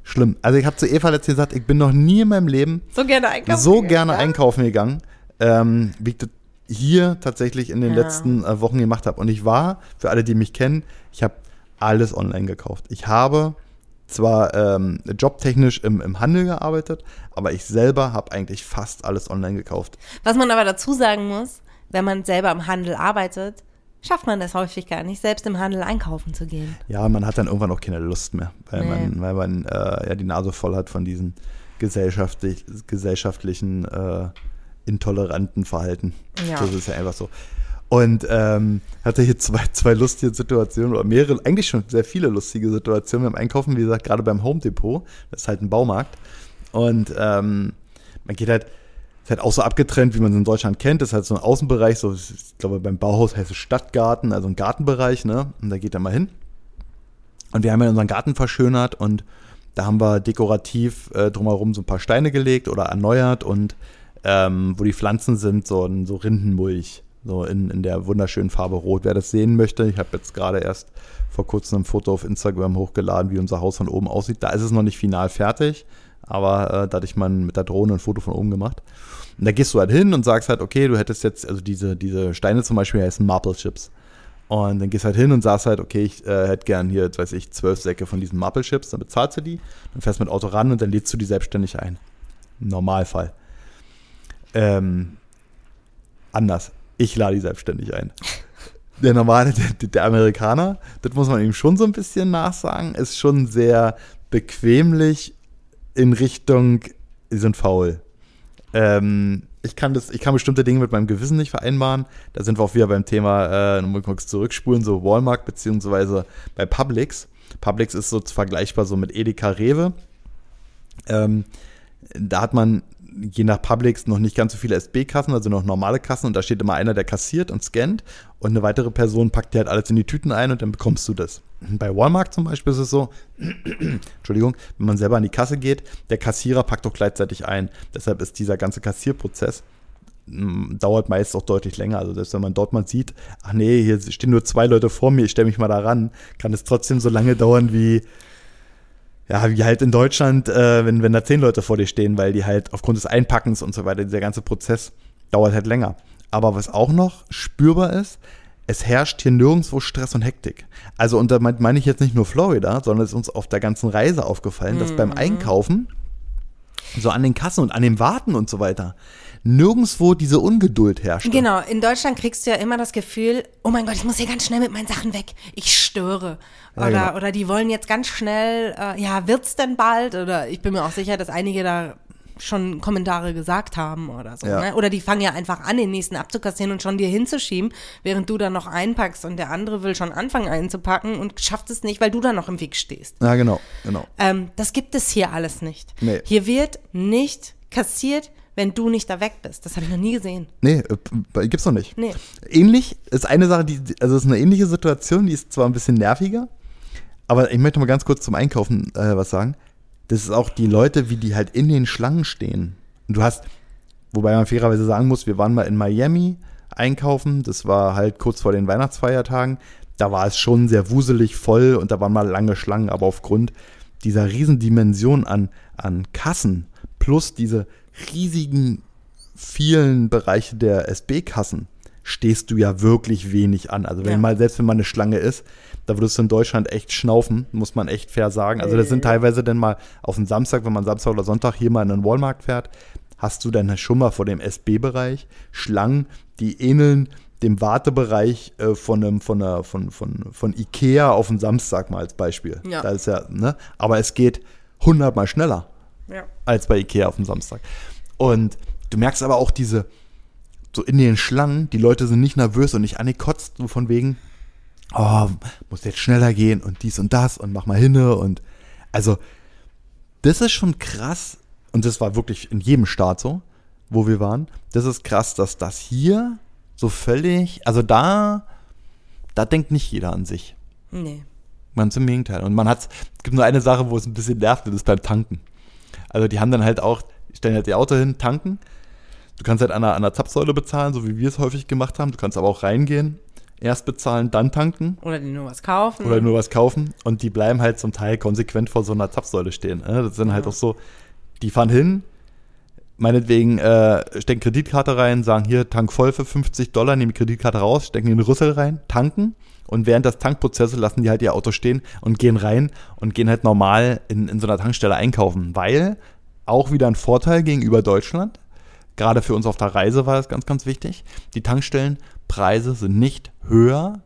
Schlimm. Also ich habe zu Eva letztens gesagt, ich bin noch nie in meinem Leben so gerne einkaufen so gegangen, gerne ja? einkaufen gegangen, ähm, wie ich das hier tatsächlich in den ja. letzten äh, Wochen gemacht habe. Und ich war, für alle, die mich kennen, ich habe alles online gekauft. Ich habe zwar ähm, jobtechnisch im, im Handel gearbeitet, aber ich selber habe eigentlich fast alles online gekauft. Was man aber dazu sagen muss, wenn man selber im Handel arbeitet, schafft man das häufig gar nicht, selbst im Handel einkaufen zu gehen. Ja, man hat dann irgendwann auch keine Lust mehr, weil nee. man, weil man äh, ja die Nase voll hat von diesen gesellschaftlich, gesellschaftlichen äh, intoleranten Verhalten. Ja. Das ist ja einfach so. Und ähm, hatte hier zwei, zwei lustige Situationen oder mehrere, eigentlich schon sehr viele lustige Situationen beim Einkaufen, wie gesagt, gerade beim Home Depot. Das ist halt ein Baumarkt. Und ähm, man geht halt, ist halt auch so abgetrennt, wie man es in Deutschland kennt. Das ist halt so ein Außenbereich, so, ich glaube, beim Bauhaus heißt es Stadtgarten, also ein Gartenbereich, ne? Und da geht er mal hin. Und wir haben ja unseren Garten verschönert und da haben wir dekorativ äh, drumherum so ein paar Steine gelegt oder erneuert und ähm, wo die Pflanzen sind, so, so Rindenmulch, so in, in der wunderschönen Farbe Rot. Wer das sehen möchte, ich habe jetzt gerade erst vor kurzem ein Foto auf Instagram hochgeladen, wie unser Haus von oben aussieht. Da ist es noch nicht final fertig, aber äh, da hatte ich mal mit der Drohne ein Foto von oben gemacht. Und da gehst du halt hin und sagst halt, okay, du hättest jetzt, also diese, diese Steine zum Beispiel heißen Marble Chips. Und dann gehst halt hin und sagst halt, okay, ich äh, hätte gern hier, jetzt weiß ich, zwölf Säcke von diesen Marble Chips, dann bezahlst du die, dann fährst mit Auto ran und dann lädst du die selbstständig ein. Im Normalfall. Ähm, anders. Ich lade die selbstständig ein. Der normale, der, der, Amerikaner, das muss man ihm schon so ein bisschen nachsagen, ist schon sehr bequemlich in Richtung, sie sind faul. Ähm, ich kann das, ich kann bestimmte Dinge mit meinem Gewissen nicht vereinbaren. Da sind wir auch wieder beim Thema, äh, mal kurz zurückspulen, so Walmart beziehungsweise bei Publix. Publix ist so vergleichbar so mit Edeka Rewe. Ähm, da hat man je nach Publix noch nicht ganz so viele SB-Kassen, also noch normale Kassen und da steht immer einer, der kassiert und scannt und eine weitere Person packt dir halt alles in die Tüten ein und dann bekommst du das. Bei Walmart zum Beispiel ist es so, (clears throat) Entschuldigung, wenn man selber an die Kasse geht, der Kassierer packt doch gleichzeitig ein. Deshalb ist dieser ganze Kassierprozess mm, dauert meist auch deutlich länger. Also selbst wenn man dort mal sieht, ach nee, hier stehen nur zwei Leute vor mir, ich stelle mich mal da ran, kann es trotzdem so lange dauern wie ja, wie halt in Deutschland, äh, wenn, wenn da zehn Leute vor dir stehen, weil die halt aufgrund des Einpackens und so weiter, dieser ganze Prozess dauert halt länger. Aber was auch noch spürbar ist, es herrscht hier nirgendwo Stress und Hektik. Also, und damit meine ich jetzt nicht nur Florida, sondern es ist uns auf der ganzen Reise aufgefallen, dass beim Einkaufen, so an den Kassen und an dem Warten und so weiter, nirgendwo diese Ungeduld herrscht. Genau, in Deutschland kriegst du ja immer das Gefühl, oh mein Gott, ich muss hier ganz schnell mit meinen Sachen weg. Ich störe. Oder, Ja, genau. oder die wollen jetzt ganz schnell, äh, ja, wird's denn bald? Oder ich bin mir auch sicher, dass einige da schon Kommentare gesagt haben oder so. Ja. Ne? Oder die fangen ja einfach an, den nächsten abzukassieren und schon dir hinzuschieben, während du dann noch einpackst und der andere will schon anfangen einzupacken und schafft es nicht, weil du dann noch im Weg stehst. Ja, genau, genau. Ähm, das gibt es hier alles nicht. Nee. Hier wird nicht kassiert, wenn du nicht da weg bist. Das habe ich noch nie gesehen. Nee, äh, p- gibt's noch nicht. Nee. Ähnlich ist eine Sache, die, also es ist eine ähnliche Situation, die ist zwar ein bisschen nerviger, aber ich möchte mal ganz kurz zum Einkaufen äh, was sagen. Das ist auch die Leute, wie die halt in den Schlangen stehen. Und du hast, wobei man fairerweise sagen muss, wir waren mal in Miami einkaufen, das war halt kurz vor den Weihnachtsfeiertagen. Da war es schon sehr wuselig voll und da waren mal lange Schlangen, aber aufgrund dieser Riesendimension an, an Kassen plus diese riesigen vielen Bereiche der SB-Kassen stehst du ja wirklich wenig an. Also wenn Ja. mal, selbst wenn mal eine Schlange ist, da würdest du in Deutschland echt schnaufen, muss man echt fair sagen. Also das sind teilweise dann mal auf den Samstag, wenn man Samstag oder Sonntag hier mal in den Walmart fährt, hast du dann schon mal vor dem SB-Bereich Schlangen, die ähneln dem Wartebereich äh, von, einem, von, einer, von, von, von Ikea auf den Samstag mal als Beispiel. Ja. Da ist ja, ne? Aber es geht hundertmal schneller Ja. als bei Ikea auf dem Samstag. Und du merkst aber auch diese, so in den Schlangen, die Leute sind nicht nervös und nicht angekotzt, so von wegen, oh, muss jetzt schneller gehen und dies und das und mach mal hinne und also, das ist schon krass und das war wirklich in jedem Staat so, wo wir waren. Das ist krass, dass das hier so völlig, also da, da denkt nicht jeder an sich. Nee. Ganz im Gegenteil. Und man hat, es gibt nur eine Sache, wo es ein bisschen nervt, das ist beim Tanken. Also die haben dann halt auch, stellen halt ihr Auto hin, tanken. Du kannst halt an einer, an einer Zapfsäule bezahlen, so wie wir es häufig gemacht haben. Du kannst aber auch reingehen, erst bezahlen, dann tanken Oder die nur was kaufen. oder nur was kaufen. Und die bleiben halt zum Teil konsequent vor so einer Zapfsäule stehen. ne? Das sind halt auch so, die fahren hin, meinetwegen äh, stecken Kreditkarte rein, sagen hier, Tank voll für 50 Dollar, nehmen die Kreditkarte raus, stecken in den Rüssel rein, tanken und während des Tankprozesses lassen die halt ihr Auto stehen und gehen rein und gehen halt normal in, in so einer Tankstelle einkaufen, weil auch wieder ein Vorteil gegenüber Deutschland, gerade für uns auf der Reise war das ganz, ganz wichtig, die Tankstellenpreise sind nicht höher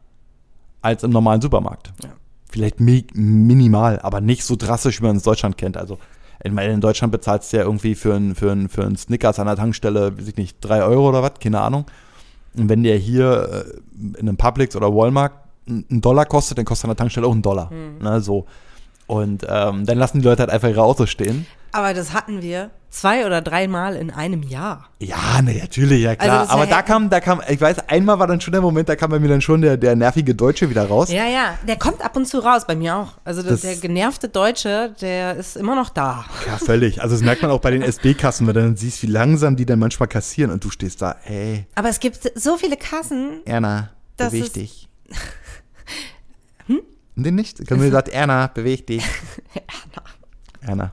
als im normalen Supermarkt. Ja. Vielleicht mi minimal, aber nicht so drastisch, wie man es in Deutschland kennt. Also in Deutschland bezahlst du ja irgendwie für einen für ein, für ein Snickers an der Tankstelle, weiß ich nicht, drei Euro oder was, keine Ahnung. Und wenn der hier äh, in einem Publix oder Walmart einen Dollar kostet, dann kostet an der Tankstelle auch einen Dollar. Ne, so. Und ähm, dann lassen die Leute halt einfach ihre Autos stehen. Aber das hatten wir zwei oder dreimal in einem Jahr. Ja, ne, natürlich, ja klar. Also ist Aber da kam, da kam, ich weiß, einmal war dann schon der Moment, da kam bei mir dann schon der, der nervige Deutsche wieder raus. Ja, ja, der kommt ab und zu raus, bei mir auch. Also das, Das- der genervte Deutsche, der ist immer noch da. Ja, völlig. Also das merkt man auch bei den SB-Kassen, wenn du dann siehst, wie langsam die dann manchmal kassieren und du stehst da, ey, Aber es gibt so viele Kassen. Erna, Das beweg ist- dich. hm? (laughs) Den nicht? Können wir gesagt, Erna, beweg dich. Erna.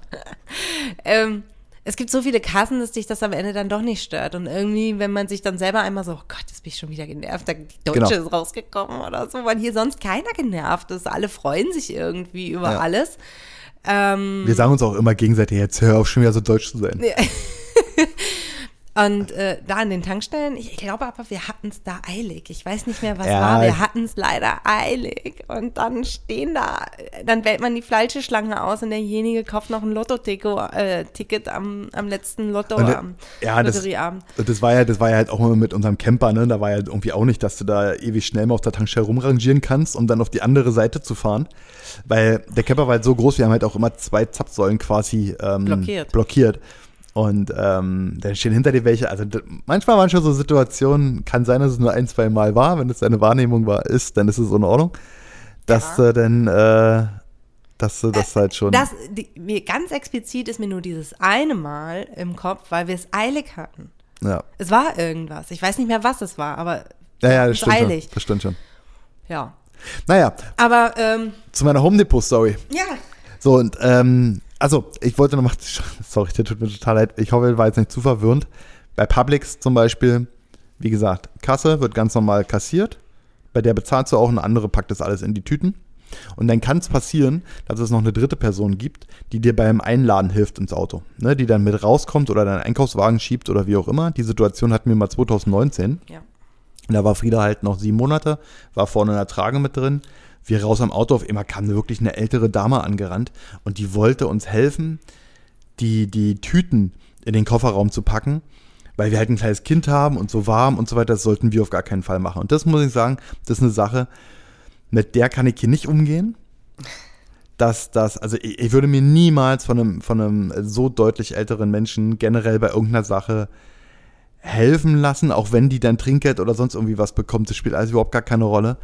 Ähm, es gibt so viele Kassen, dass dich das am Ende dann doch nicht stört. Und irgendwie, wenn man sich dann selber einmal so, oh Gott, jetzt bin ich schon wieder genervt, der Deutsche Genau. ist rausgekommen oder so, weil hier sonst keiner genervt ist. Alle freuen sich irgendwie über Ja. alles. Ähm, Wir sagen uns auch immer gegenseitig, jetzt hör auf, schon wieder so deutsch zu sein. (laughs) Und äh, da an den Tankstellen, ich, ich glaube aber, wir hatten es da eilig. Ich weiß nicht mehr, was Ja, war. Wir hatten es leider eilig. Und dann stehen da, dann wählt man die falsche Schlange aus und derjenige kauft noch ein Lotto-Ticket äh, am, am letzten Lotto, Und, äh, am ja, das- Lotterieabend. Und das war ja, das war ja halt auch immer mit unserem Camper, ne? Da war ja irgendwie auch nicht, dass du da ewig schnell mal auf der Tankstelle rumrangieren kannst, um dann auf die andere Seite zu fahren. Weil der Camper war halt so groß, wir haben halt auch immer zwei Zapfsäulen quasi ähm, Blockiert. blockiert. Und ähm, dann stehen hinter dir welche. Also manchmal waren schon so Situationen, kann sein, dass es nur ein, zwei Mal war. Wenn es deine Wahrnehmung war, ist, dann ist es in Ordnung. Dass Ja. du dann, äh, dass du das halt schon. Das, die, mir, ganz explizit ist mir nur dieses eine Mal im Kopf, weil wir es eilig hatten. ja. Es war irgendwas. Ich weiß nicht mehr, was es war, aber Ja, ja, das stimmt schon. eilig. Das stimmt schon. Ja. Naja, Aber, ähm, zu meiner Home Depot-Story. ja. So, und ähm, also, ich wollte noch mal, (laughs) sorry, das tut mir total leid, ich hoffe, ich war jetzt nicht zu verwirrend. Bei Publix zum Beispiel, wie gesagt, Kasse wird ganz normal kassiert. bei der bezahlst du auch, eine andere packt das alles in die Tüten. Und dann kann es passieren, dass es noch eine dritte Person gibt, die dir beim Einladen hilft ins Auto. Ne, die dann mit rauskommt oder deinen Einkaufswagen schiebt oder wie auch immer. Die Situation hatten wir mal 2019. Ja. Da war Frieda halt noch sieben Monate, war vorne in der Trage mit drin. Wir raus am Auto, auf einmal kam wirklich eine ältere Dame angerannt und die wollte uns helfen, die, die Tüten in den Kofferraum zu packen, weil wir halt ein kleines Kind haben und so warm und so weiter. Das sollten wir auf gar keinen Fall machen. Und das muss ich sagen, das ist eine Sache, mit der kann ich hier nicht umgehen. Dass das, also ich, ich würde mir niemals von einem, von einem so deutlich älteren Menschen generell bei irgendeiner Sache helfen lassen, auch wenn die dann Trinkgeld oder sonst irgendwie was bekommt. Das spielt alles überhaupt gar keine Rolle.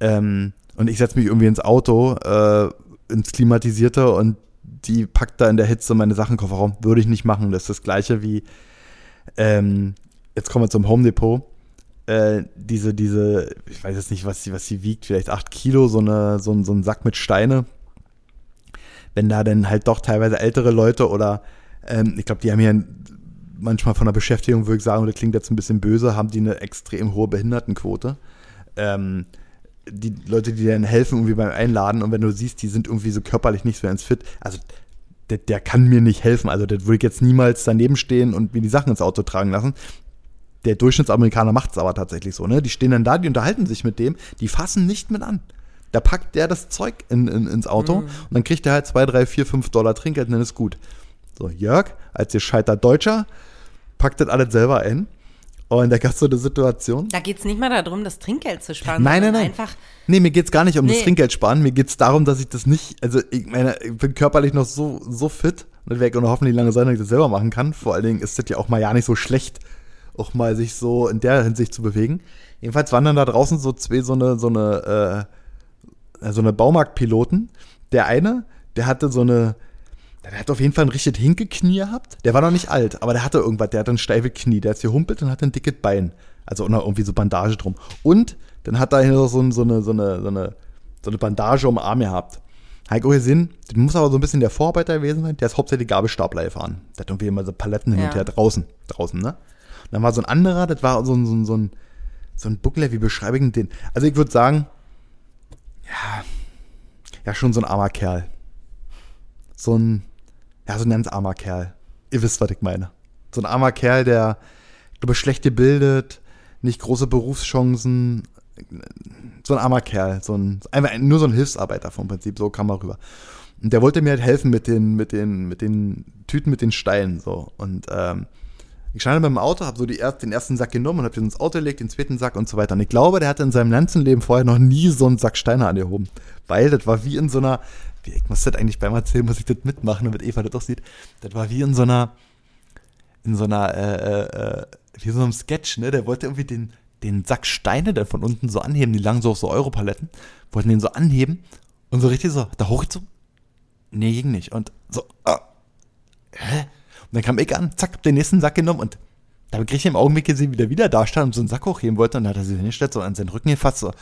Ähm, und ich setze mich irgendwie ins Auto, äh, ins Klimatisierte und die packt da in der Hitze meine Sachen in Kofferraum. Würde ich nicht machen. Das ist das gleiche wie, ähm, jetzt kommen wir zum Home Depot. Äh, diese, diese, ich weiß jetzt nicht, was sie, was sie wiegt, vielleicht acht Kilo, so, eine, so, ein, so ein Sack mit Steine. Wenn da dann halt doch teilweise ältere Leute oder ähm, ich glaube, die haben hier manchmal von der Beschäftigung, würde ich sagen, das klingt jetzt ein bisschen böse, haben die eine extrem hohe Behindertenquote. Ähm, die Leute, die dann helfen, irgendwie beim Einladen und wenn du siehst, die sind irgendwie so körperlich nicht so ganz fit, also der, der kann mir nicht helfen. Also der würde ich jetzt niemals daneben stehen und mir die Sachen ins Auto tragen lassen. Der Durchschnittsamerikaner macht es aber tatsächlich so, ne? Die stehen dann da, die unterhalten sich mit dem, die fassen nicht mit an. Da packt der das Zeug in, in, ins Auto Mhm. und dann kriegt er halt zwei, drei, vier, fünf Dollar Trinkgeld und dann ist gut. So, Jörg, als gescheiter Deutscher, packt das alles selber ein. Und da gab es so eine Situation. Da geht es nicht mal darum, das Trinkgeld zu sparen. Nein, nein, nein. Einfach, Nee, mir geht's gar nicht um das Nee. Trinkgeld sparen. Mir geht's darum, dass ich das nicht, also ich meine, ich bin körperlich noch so, so fit. Und das werde noch hoffentlich lange sein, dass ich das selber machen kann. Vor allen Dingen ist das ja auch mal ja nicht so schlecht, auch mal sich so in der Hinsicht zu bewegen. Jedenfalls waren dann da draußen so zwei, so eine, so eine, äh, so eine Baumarktpiloten. Der eine, der hatte so eine, der hat auf jeden Fall ein richtig Hinkeknie gehabt. Der war noch nicht alt, aber der hatte irgendwas, der hatte ein steife Knie. Der hat sich gehumpelt und hatte ein dickes Bein. Also auch noch irgendwie so Bandage drum. Und dann hat er hier noch so, so, eine, so, eine, so, eine, so eine Bandage um den Arm gehabt. Habe ich auch gesehen, das muss aber so ein bisschen der Vorarbeiter gewesen sein. Der ist hauptsächlich Gabelstapler gefahren. Der hat irgendwie immer so Paletten hin und Ja. her draußen. Draußen, ne? Und dann war so ein anderer, das war so ein, so ein, so ein, so ein Buckler, wie beschreibe ich den? Also ich würde sagen, ja, ja, schon so ein armer Kerl. So ein, ja, so ein ganz armer Kerl. Ihr wisst, was ich meine. So ein armer Kerl, der, ich glaube, schlecht gebildet, nicht große Berufschancen. So ein armer Kerl. So ein, einfach ein- nur so ein Hilfsarbeiter vom Prinzip, so kam er rüber. Und der wollte mir halt helfen mit den, mit den, mit den Tüten mit den Steinen, so. Und, ähm, ich stand mit dem Auto, habe so die den ersten Sack genommen und habe den ins Auto gelegt, den zweiten Sack und so weiter. Und ich glaube, der hatte in seinem ganzen Leben vorher noch nie so einen Sack Steine angehoben. Weil das war wie in so einer, wie, ich muss das eigentlich beim Erzählen, muss ich das mitmachen, damit Eva das auch sieht. Das war wie in so einer, in so einer, äh, äh, äh, wie so einem Sketch, ne? Der wollte irgendwie den, den Sack Steine dann von unten so anheben, die lagen so auf so Europaletten, wollten den so anheben und so richtig so, da hoch so, nee, ging nicht. Und so, ah, hä? Und dann kam ich an, zack, hab den nächsten Sack genommen und da krieg ich im Augenblick gesehen, wie der wieder da stand und so einen Sack hochheben wollte und dann hat er sich hingestellt, so an seinen Rücken gefasst, so,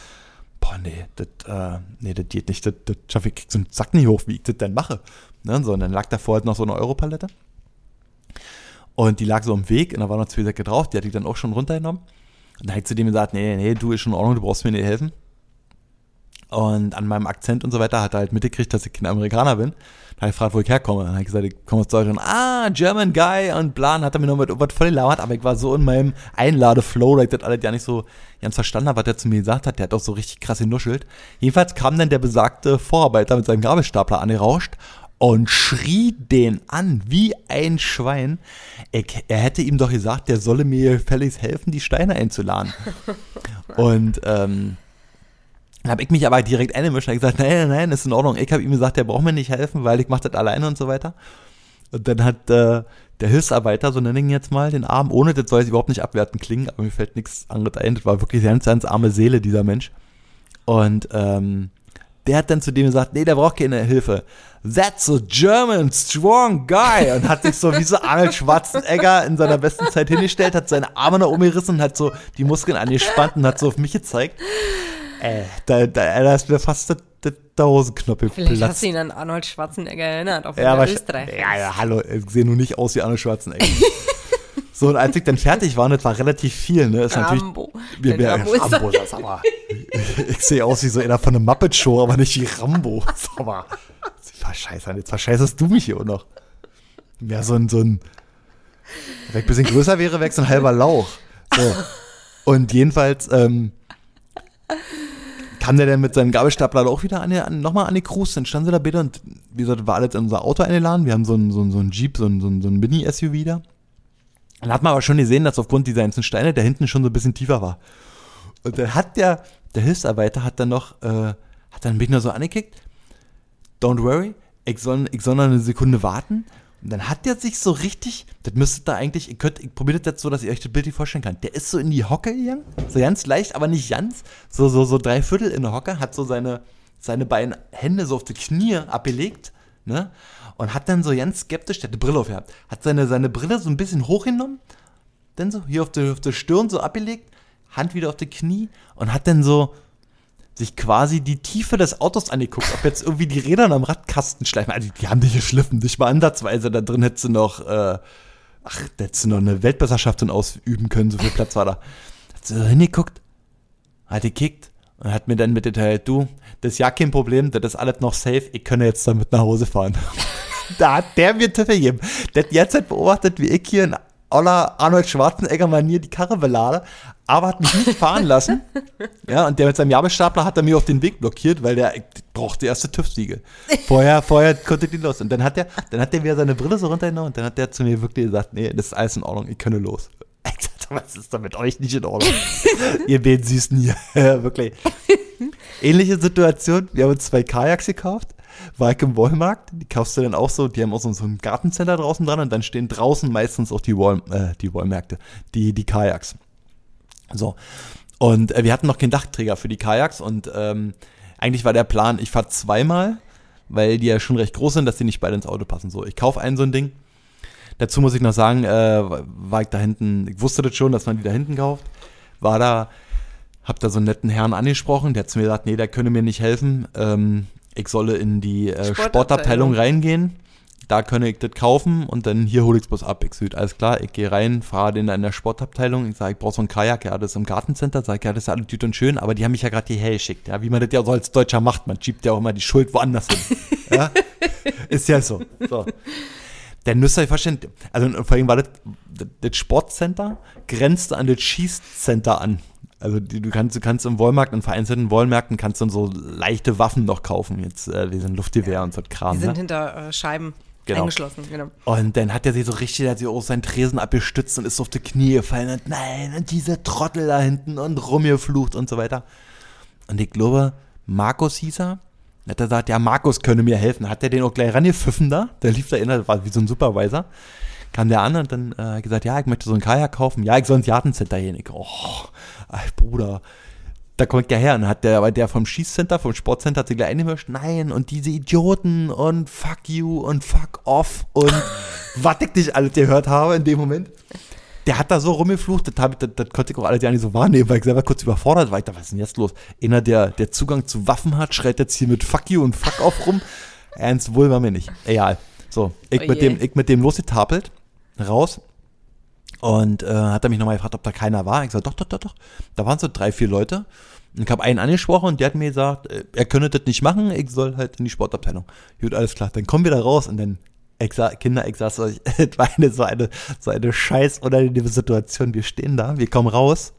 boah, nee, das, äh, nee, geht nicht, das, schaffe ich, krieg so einen Sack nicht hoch, wie ich das denn mache. Ne? So, und dann lag davor halt noch so eine Europalette. Und die lag so im Weg und da waren noch zwei Säcke drauf, die hatte ich dann auch schon runtergenommen. Und da habe zu dem gesagt, nee, nee, du ist schon in Ordnung, du brauchst mir nicht helfen. Und an meinem Akzent und so weiter hat er halt mitgekriegt, dass ich kein Amerikaner bin. Da habe ich gefragt, wo ich herkomme. Dann habe ich gesagt, ich komme aus Deutschland. Ah, German Guy und bla. Und hat er mir noch mit was voll gelabert, aber ich war so in meinem Einladeflow, dass ich das alles ja nicht so ganz verstanden habe, was er zu mir gesagt hat. Der hat auch so richtig krass genuschelt. Jedenfalls kam dann der besagte Vorarbeiter mit seinem Gabelstapler angerauscht und schrie den an wie ein Schwein. Ich, er hätte ihm doch gesagt, der solle mir gefälligst helfen, die Steine einzuladen. (laughs) und ähm, dann habe ich mich aber direkt eingemischt und gesagt, nein, nein, nein, ist in Ordnung. Ich habe ihm gesagt, der braucht mir nicht helfen, weil ich mache das alleine und so weiter. Und dann hat äh, der Hilfsarbeiter, so nenne ich ihn jetzt mal, den Arm, ohne, das soll jetzt überhaupt nicht abwertend klingen, aber mir fällt nichts anderes ein. Das war wirklich eine ganz, ganz arme Seele, dieser Mensch. Und ähm, der hat dann zu dem gesagt, nee, der braucht keine Hilfe. That's a German strong guy. Und hat sich so wie so Arnold Schwarzenegger in seiner besten Zeit hingestellt, hat seine Arme nach oben gerissen und hat so die Muskeln angespannt und hat so auf mich gezeigt. Äh, da, da, da ist mir fast der, der, der Hosenknopf vielleicht hast du ihn an Arnold Schwarzenegger erinnert, auf Ja, Österreich. ja, ja, hallo, ich sehe nur nicht aus wie Arnold Schwarzenegger. (laughs) so, und als ich dann fertig war, und das war relativ viel, ne, ist natürlich Rambo. wir, Der wir, Rambo ist Rambo, das (laughs) aber ich sehe aus wie so einer von einer Muppet-Show, aber nicht wie Rambo. (laughs) Sag mal, scheiße, jetzt verscheißest du mich hier auch noch. Ja, so ein, so ein, wenn ich ein bisschen größer wäre, wäre so ein halber Lauch. So. Und jedenfalls, ähm, kam der dann mit seinem Gabelstapler auch wieder an, an, nochmal an die Cruise, dann standen sie da bitte und wie gesagt, war alles in unser Auto eingeladen. Wir haben so einen so so ein Jeep, so ein, so ein, so ein Mini-SUV da. Dann hat man aber schon gesehen, dass aufgrund dieser ganzen Steine der hinten schon so ein bisschen tiefer war. Und dann hat der, der Hilfsarbeiter hat dann noch, äh, hat dann mich nur so angekickt. Don't worry, ich soll, ich soll noch eine Sekunde warten. Und dann hat der sich so richtig, das müsste da eigentlich, ihr könnt, ich probiere das jetzt so, dass ihr euch das Bild nicht vorstellen könnt. Der ist so in die Hocke gegangen, so ganz leicht, aber nicht ganz, so, so, so drei Viertel in der Hocke, hat so seine, seine beiden Hände so auf die Knie abgelegt, ne? Und hat dann so ganz skeptisch, der hat eine Brille aufgehabt, hat seine, seine Brille so ein bisschen hochgenommen, dann so hier auf der, auf der Stirn so abgelegt, Hand wieder auf die Knie und hat dann so, sich quasi die Tiefe des Autos angeguckt, ob jetzt irgendwie die Räder am Radkasten schleifen. Also die haben dich geschliffen, nicht mal ansatzweise. Da drin hättest du noch, äh, ach, da hättest du noch eine Weltmeisterschaft ausüben können, so viel Platz war da. Hat sie so hingeguckt, hat gekickt und hat mir dann mitgeteilt, du, das ist ja kein Problem, das ist alles noch safe, ich kann jetzt damit nach Hause fahren. (laughs) da hat der mir Tippe gegeben. Der hat jetzt beobachtet, wie ich hier in aller Arnold Schwarzenegger-Manier die Karre belade, aber hat mich nicht (laughs) fahren lassen. Ja, und der mit seinem Jabelstapler hat er mir auf den Weg blockiert, weil der brauchte erste TÜV-Siegel. (laughs) Vorher, vorher konnte die los. Und dann hat der, dann hat der wieder seine Brille so runtergenommen und dann hat der zu mir wirklich gesagt, nee, das ist alles in Ordnung, ich könne los. (laughs) Ich sagte, was ist da mit euch nicht in Ordnung? Ihr beiden Süßen hier, wirklich. Ähnliche Situation, wir haben uns zwei Kajaks gekauft ich im Walmart, die kaufst du dann auch so, die haben auch so, so ein Gartencenter draußen dran und dann stehen draußen meistens auch die, Wall, äh, die Wallmärkte, die, die Kajaks. So. Und äh, wir hatten noch keinen Dachträger für die Kajaks und ähm, eigentlich war der Plan, ich fahre zweimal, weil die ja schon recht groß sind, dass die nicht beide ins Auto passen. So, ich kaufe einen so ein Ding. Dazu muss ich noch sagen, äh, war ich da hinten, ich wusste das schon, dass man die da hinten kauft, war da, hab da so einen netten Herrn angesprochen, der hat zu mir gesagt, nee, der könne mir nicht helfen. Ähm, ich solle in die äh, Sportabteilung. Reingehen. Da könne ich das kaufen und dann hier hole ich es bloß ab. Ich sage, alles klar, ich gehe rein, fahre den in der Sportabteilung. Ich sage, ich brauche so ein Kajak, ja, das ist im Gartencenter. Sag ich, ja, das ist alles gut und schön, aber die haben mich ja gerade hierher geschickt. Ja, wie man das ja so als Deutscher macht. Man schiebt ja auch immer die Schuld woanders hin. (laughs) ja? Ist ja so. so. Der müsst ihr verstehen, also vor allem war das, das Sportcenter grenzte an das Schießcenter an. Also die, du kannst, du kannst im Wollmarkt, in vereinzelten Wollmärkten kannst du so leichte Waffen noch kaufen. Jetzt, äh, wie sind Luftgewehr ja. und so Kram. Die sind ne? hinter äh, Scheiben genau. eingeschlossen, genau. Und dann hat er sich so richtig, hat sich auch seinen Tresen abgestützt und ist auf die Knie gefallen und nein, und diese Trottel da hinten und rumgeflucht und so weiter. Und ich glaube, Markus hieß er. Hat er gesagt, ja, Markus könne mir helfen. Hat er den auch gleich rangepfiffen da? Der lief da innerhalb, war wie so ein Supervisor kam der an und dann äh, gesagt, ja, ich möchte so ein Kajak kaufen. Ja, ich soll ins Gartencenter gehen. Ich, oh, ey, Bruder, da kommt der her und hat der, aber der vom Schießcenter, vom Sportcenter hat sich gleich eingemischt. Nein, und diese Idioten und fuck you und fuck off und (laughs) was ich nicht alles gehört habe in dem Moment. Der hat da so rumgeflucht, das, das, das konnte ich auch alles ja nicht so wahrnehmen, weil ich selber kurz überfordert war. Ich dachte, was ist denn jetzt los? Einer, der, der Zugang zu Waffen hat, schreit jetzt hier mit fuck you und fuck off rum. Ernst wohl war mir nicht. Egal. So, ich, oh mit, dem, ich mit dem losgetapelt raus und äh, hat er mich nochmal gefragt, ob da keiner war. Ich gesagt, doch, doch, doch, doch. Da waren so drei, vier Leute. Und ich habe einen angesprochen und der hat mir gesagt, äh, er könne das nicht machen, ich soll halt in die Sportabteilung. Gut, alles klar. Dann kommen wir da raus und dann, ich sag, Kinder, ich sag's euch, es (laughs) war eine, so eine, so eine scheiß unangenehme Situation. Wir stehen da, wir kommen raus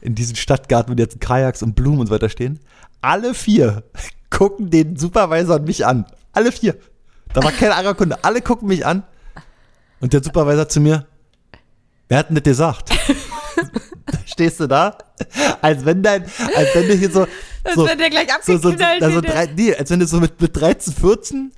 in diesem Stadtgarten, wo jetzt Kajaks und Blumen und so weiter stehen. Alle vier (laughs) gucken den Supervisor und mich an. Alle vier. Da war kein anderer Kunde. Alle gucken mich an. Und der Supervisor zu mir, wer hat denn das gesagt? (laughs) Stehst du da? Als wenn dein, als wenn du hier so, als so, wenn der gleich so, so, so, also drei, nee, als wenn du so mit, mit 13, 14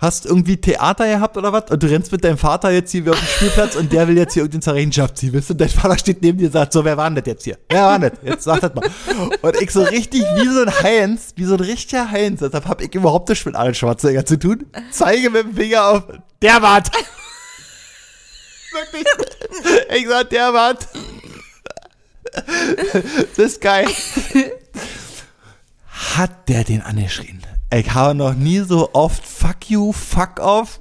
hast irgendwie Theater gehabt oder was und du rennst mit deinem Vater jetzt hier auf den Spielplatz und der will jetzt hier irgendeine zur Rechenschaft ziehen, weißt du? Und dein Vater steht neben dir und sagt, so, wer war denn das jetzt hier? Wer war denn das? Jetzt sag das mal. Und ich so richtig wie so ein Heinz, wie so ein richtiger Heinz, deshalb habe ich überhaupt nichts mit Arnold Schwarzenegger zu tun, zeige mit dem Finger auf, der war's. Wirklich. Ich sag, der Mann. Das geil. Hat der den angeschrien? Ich habe noch nie so oft Fuck you, fuck off.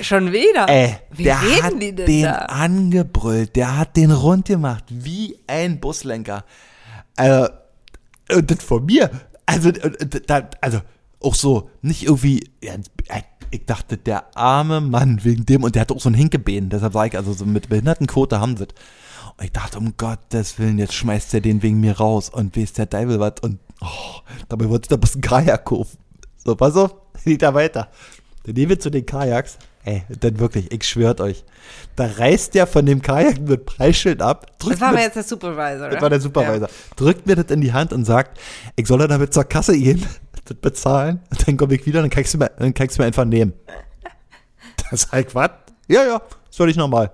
Schon wieder? Ey, Wie der hat den da? angebrüllt. Der hat den rund gemacht. Wie ein Buslenker. Also, Und das von mir. Also, da, also auch so, nicht irgendwie, ja, ich dachte, der arme Mann wegen dem, und der hat auch so ein Hinkebehen, deshalb sage ich, also so mit Behindertenquote haben sie es. Und ich dachte, um Gottes Willen, jetzt schmeißt er den wegen mir raus und wie ist der Teufel was und oh, dabei wollte ich da bloß ein Kajak kaufen. So, pass auf, (laughs) geht da weiter. Dann nehmen wir zu den Kajaks. Ey, dann wirklich, ich schwört euch. Da reißt der von dem Kajak mit Preisschild ab. Das war aber jetzt der Supervisor, Das war der Supervisor. Ja. Drückt mir das in die Hand und sagt, ich soll damit zur Kasse gehen, das bezahlen, dann komme ich wieder, dann kannst du mir, dann kannst du mir einfach nehmen. (laughs) Das ist halt was? Ja, ja, soll ich nochmal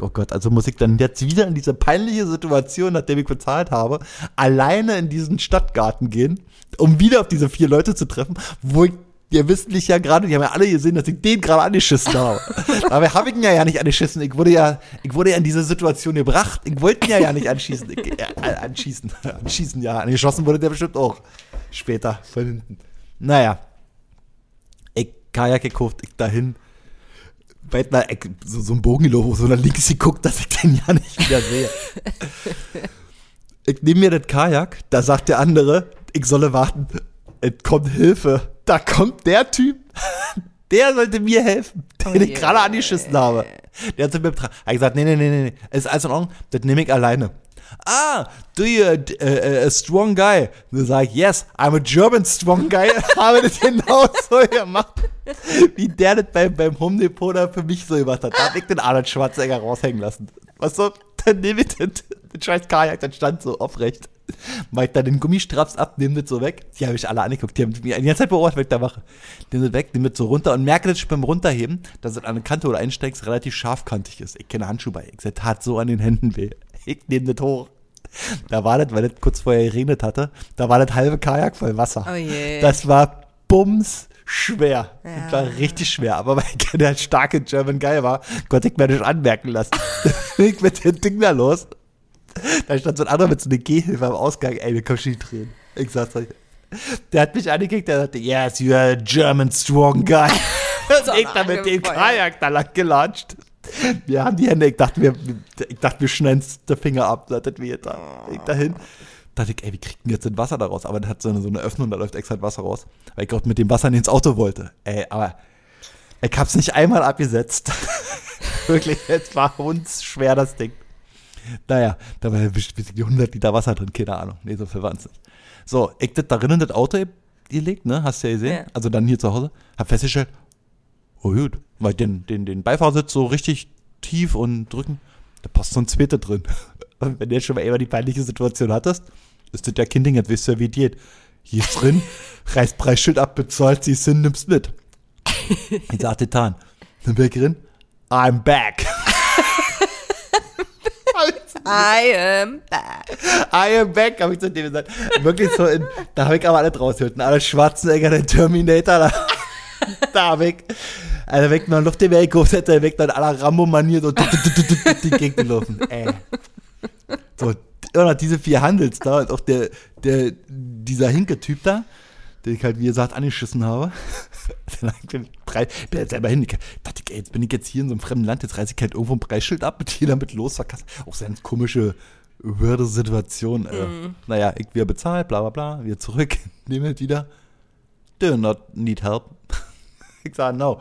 oh Gott, also muss ich dann jetzt wieder in diese peinliche Situation, nachdem ich bezahlt habe, alleine in diesen Stadtgarten gehen, um wieder auf diese vier Leute zu treffen, wo ich ihr wisst nicht ja gerade, die haben ja alle gesehen, dass ich den gerade angeschissen habe. (laughs) Aber habe ich ihn ja, ja nicht angeschissen. Ich wurde ja, ich wurde ja in diese Situation gebracht. Ich wollte ihn ja, ja nicht anschießen. Ich, äh, anschießen. (laughs) Anschießen, ja. Angeschossen wurde der bestimmt auch. Später, von hinten. Naja. Ich Kajak gekauft, ich dahin weit nach, so, so ein Bogen gelaufen, so nach links geguckt, dass ich den ja nicht wieder sehe. (laughs) ich nehme mir das Kajak, da sagt der andere, ich solle warten, es kommt Hilfe. Da kommt der Typ, der sollte mir helfen, den oh ich gerade angeschissen habe. Der hat zu mir. Er hat gesagt, nee, nee, nee, nee, ist alles in Ordnung, das nehme ich alleine. Ah, do you a, a, a strong guy? Und dann sage ich, yes, I'm a German strong guy. (laughs) habe das genau so gemacht, wie der das beim, beim Home Depot da für mich so gemacht hat. Da habe ich den Arnold Schwarzenegger raushängen lassen. Was so, dann nehme ich den, den scheiß Kajak, dann stand so aufrecht. (laughs) Mach ich da den Gummistraps ab, nehme das so weg. Die habe ich alle angeguckt. Die haben mich die ganze Zeit beobachtet, was ich da mache. Nehme das weg, nehme das so runter und merke das beim Runterheben, dass es an eine Kante oder einsteigst relativ scharfkantig ist. Ich kenne Handschuhe bei. Ich tat so an den Händen weh. Ich nehme das hoch. Da war das, weil das kurz vorher geregnet hatte, da war das halbe Kajak voll Wasser. Oh je. Das war bums schwer. Ja. Das war richtig schwer. Aber weil ich der starke German Guy war, konnte ich mir nicht anmerken lassen. (laughs) ich mit dem Ding da los. (laughs) Da stand so ein anderer mit so einer Gehhilfe am Ausgang. Ey, schon die Tränen. Ich sag's euch. Der hat mich angekickt, der sagte, yes, you're a German strong guy. (laughs) Und ich da mit dem Kajak da lang gelatscht. Wir haben die Hände, ich dachte, wir, ich dachte, wir schneiden den Finger ab, das wir da. Ich dahin. dachte ich, ey, wie kriegt denn jetzt das Wasser da raus? Aber der hat so eine, so eine Öffnung, da läuft extra Wasser raus. Weil ich gerade mit dem Wasser ins Auto wollte. Ey, aber ich hab's nicht einmal abgesetzt. (laughs) Wirklich, es war uns schwer, das Ding. Naja, da war ja bestimmt 100 Liter Wasser drin, keine Ahnung. Nee, so viel nicht. So, ich das darin in das Auto gelegt, ne? Hast du ja gesehen? Ja. Also dann hier zu Hause. Hab festgestellt, oh gut, weil den, den, den Beifahrersitz so richtig tief und drücken, da passt so ein zweiter drin. (laughs) Und wenn du jetzt schon mal immer die peinliche Situation hattest, ist das ja kein Ding, jetzt weißt du ja, wie geht. Hier ist drin, (laughs) reißt Preisschild ab, bezahlt sie hin, nimmst mit. (laughs) Ich sagte getan. Dann bin ich drin, I'm back. I am back. I am back, habe ich zu dem gesagt. Wirklich so in, da habe ich aber alle draus gehört. Alle Schwarzenegger, der Terminator, da, (laughs) da habe ich, also weg noch Luft, den er gekauft hätte, weg dann aller Rambo-Manier so die Gegend gelaufen. Ey. So, oder diese vier Handels da und auch der, der, dieser Hinke-Typ da, den ich halt, wie gesagt, angeschissen habe. (laughs) ich bin jetzt selber hin. Ich dachte, ey, jetzt bin ich jetzt hier in so einem fremden Land, jetzt reiße ich halt irgendwo ein Preisschild ab mit jeder mit los. Auch so eine komische, würde Situation. Äh. Mm. Naja, ich wieder bezahlt, bla bla bla, wieder zurück, (laughs) nehme es wieder. Do not need help. (laughs) ich sage, no.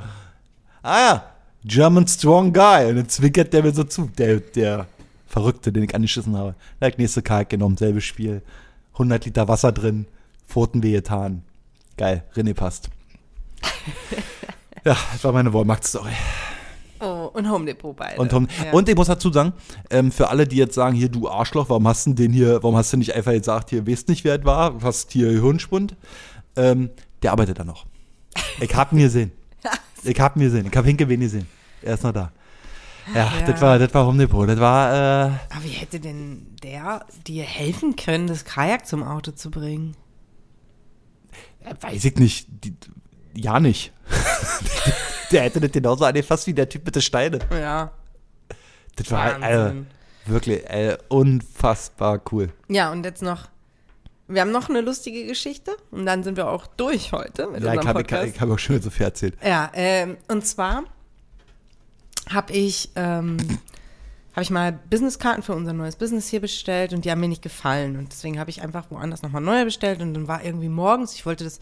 Ah ja, German Strong Guy. Und dann zwinkert der mir so zu, der, der Verrückte, den ich angeschissen habe. Der nächste Kalk genommen, selbes Spiel. 100 Liter Wasser drin, Pfoten wehgetan. Geil, René passt. ja, das war meine Walmart-Story. Oh, und Home Depot beide. Und, Home, ja. und ich muss dazu sagen, ähm, für alle, die jetzt sagen, hier, du Arschloch, warum hast du den hier, warum hast du nicht einfach gesagt, hier, weißt nicht, wer es war, hast hier Hirnspund, ähm, der arbeitet da noch. Ich hab ihn gesehen. (laughs) ich hab ihn gesehen. Ich hab Hinke wen gesehen. Er ist noch da. Ja, ja, das war, das war Home Depot. Das war, äh, Aber wie hätte denn der dir helfen können, das Kajak zum Auto zu bringen? Weiß ich nicht. Die, ja, nicht. (laughs) der hätte das genauso angefasst wie der Typ mit den Steinen. Ja. Das war äh, wirklich äh, unfassbar cool. Ja, und jetzt noch. Wir haben noch eine lustige Geschichte und dann sind wir auch durch heute mit ja, unserem ich Podcast. Ich, ich habe auch schon so viel erzählt. Ja, ähm, und zwar habe ich ähm, habe ich mal Businesskarten für unser neues Business hier bestellt und die haben mir nicht gefallen. Und deswegen habe ich einfach woanders nochmal neue bestellt und dann war irgendwie morgens, ich wollte das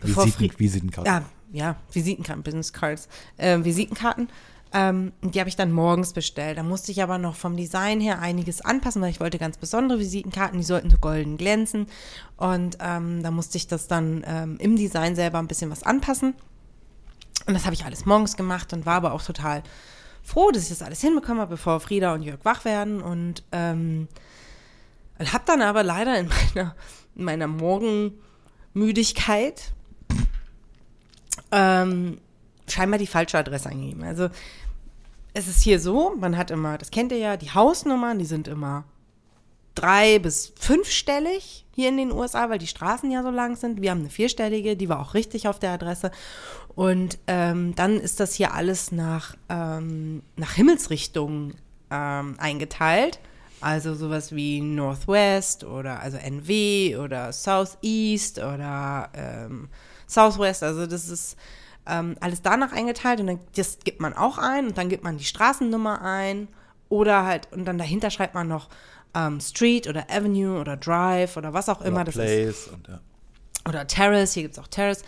bevor Visiten, Visitenkarten. ja, ja, Visitenkarten, Business Cards, äh, Visitenkarten. Ähm, und die habe ich dann morgens bestellt. Da musste ich aber noch vom Design her einiges anpassen, weil ich wollte ganz besondere Visitenkarten, die sollten so golden glänzen. Und ähm, da musste ich das dann ähm, im Design selber ein bisschen was anpassen. Und das habe ich alles morgens gemacht und war aber auch total froh, dass ich das alles hinbekommen habe, bevor Frieda und Jörg wach werden. Und ähm, habe dann aber leider in (laughs) meiner, in meiner Morgenmüdigkeit ähm, scheinbar die falsche Adresse eingegeben. Also es ist hier so, man hat immer, das kennt ihr ja, die Hausnummern, die sind immer drei bis fünfstellig hier in den USA, weil die Straßen ja so lang sind. Wir haben eine vierstellige, die war auch richtig auf der Adresse. Und ähm, dann ist das hier alles nach, ähm, nach Himmelsrichtungen ähm, eingeteilt. Also sowas wie Northwest oder also NW oder Southeast oder ähm, Southwest. Also das ist ähm, alles danach eingeteilt und dann das gibt man auch ein und dann gibt man die Straßennummer ein oder halt und dann dahinter schreibt man noch ähm, Street oder Avenue oder Drive oder was auch immer Oder das ist. Place und, ja. Oder Terrace, hier gibt es auch Terrace.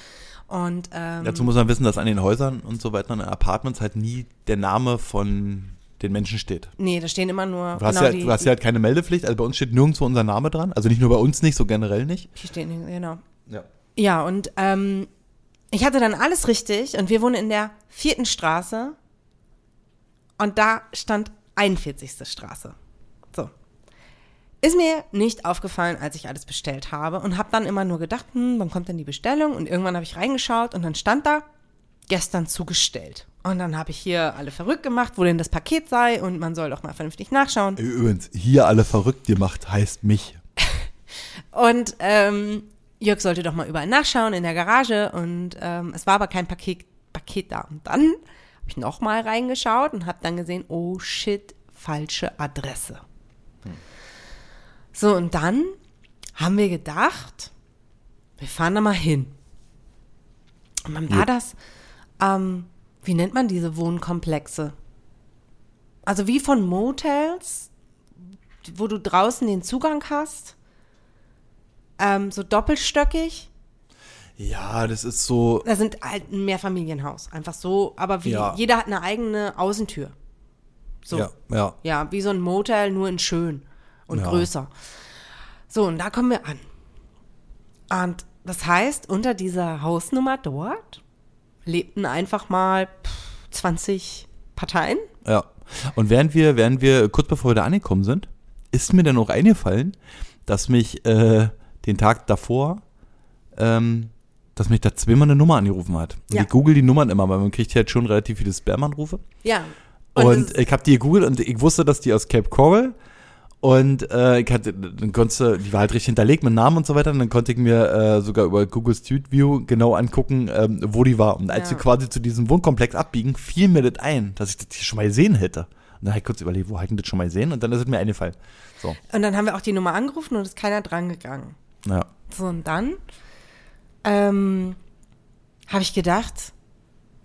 Und ähm, Dazu muss man wissen, dass an den Häusern und so weiter, an den Apartments halt nie der Name von den Menschen steht. nee, da stehen immer nur Du hast, genau ja, die, du hast ja halt keine Meldepflicht, also bei uns steht nirgendwo unser Name dran. Also nicht nur bei uns nicht, so generell nicht. die stehen, genau. Ja. Ja, und ähm, ich hatte dann alles richtig und wir wohnen in der vierten Straße und da stand 41. Straße. Ist mir nicht aufgefallen, als ich alles bestellt habe und habe dann immer nur gedacht, hm, wann kommt denn die Bestellung? Und irgendwann habe ich reingeschaut und dann stand da, gestern zugestellt. Und dann habe ich hier alle verrückt gemacht, wo denn das Paket sei und man soll doch mal vernünftig nachschauen. Übrigens, hier alle verrückt gemacht heißt mich. (laughs) Und ähm, Jörg sollte doch mal überall nachschauen in der Garage und ähm, es war aber kein Paket, Paket da. Und dann habe ich nochmal reingeschaut und habe dann gesehen, oh shit, falsche Adresse. So, und dann haben wir gedacht, wir fahren da mal hin. Und dann war Ja. das, ähm, wie nennt man diese Wohnkomplexe? Also wie von Motels, wo du draußen den Zugang hast, ähm, so doppelstöckig. Ja, das ist so. Da sind halt ein Mehrfamilienhaus, einfach so, aber wie Ja. jeder hat eine eigene Außentür. So. Ja, ja. Ja, wie so ein Motel, nur in schön und Ja. größer. So, und da kommen wir an. Und das heißt, unter dieser Hausnummer dort lebten einfach mal pff, 20 Parteien. Ja. Und während wir, während wir kurz bevor wir da angekommen sind, ist mir dann auch eingefallen, dass mich äh, den Tag davor, ähm, dass mich da zweimal eine Nummer angerufen hat. Und Ja. Ich google die Nummern immer, weil man kriegt ja jetzt schon relativ viele Spam-Anrufe. Ja. Und, das- ich habe die gegoogelt und ich wusste, dass die aus Cape Coral und äh, ich hatte, dann konntest du, die war halt richtig hinterlegt mit Namen und so weiter und dann konnte ich mir äh, sogar über Google Street View genau angucken, ähm, wo die war. Und als Ja. wir quasi zu diesem Wohnkomplex abbiegen, fiel mir das ein, dass ich das hier schon mal gesehen hätte. Und dann habe ich kurz überlegt, wo habe ich denn das schon mal gesehen? Und dann ist es mir eingefallen. So, und dann haben wir auch die Nummer angerufen und ist keiner dran gegangen. ja. So, und dann ähm, habe ich gedacht,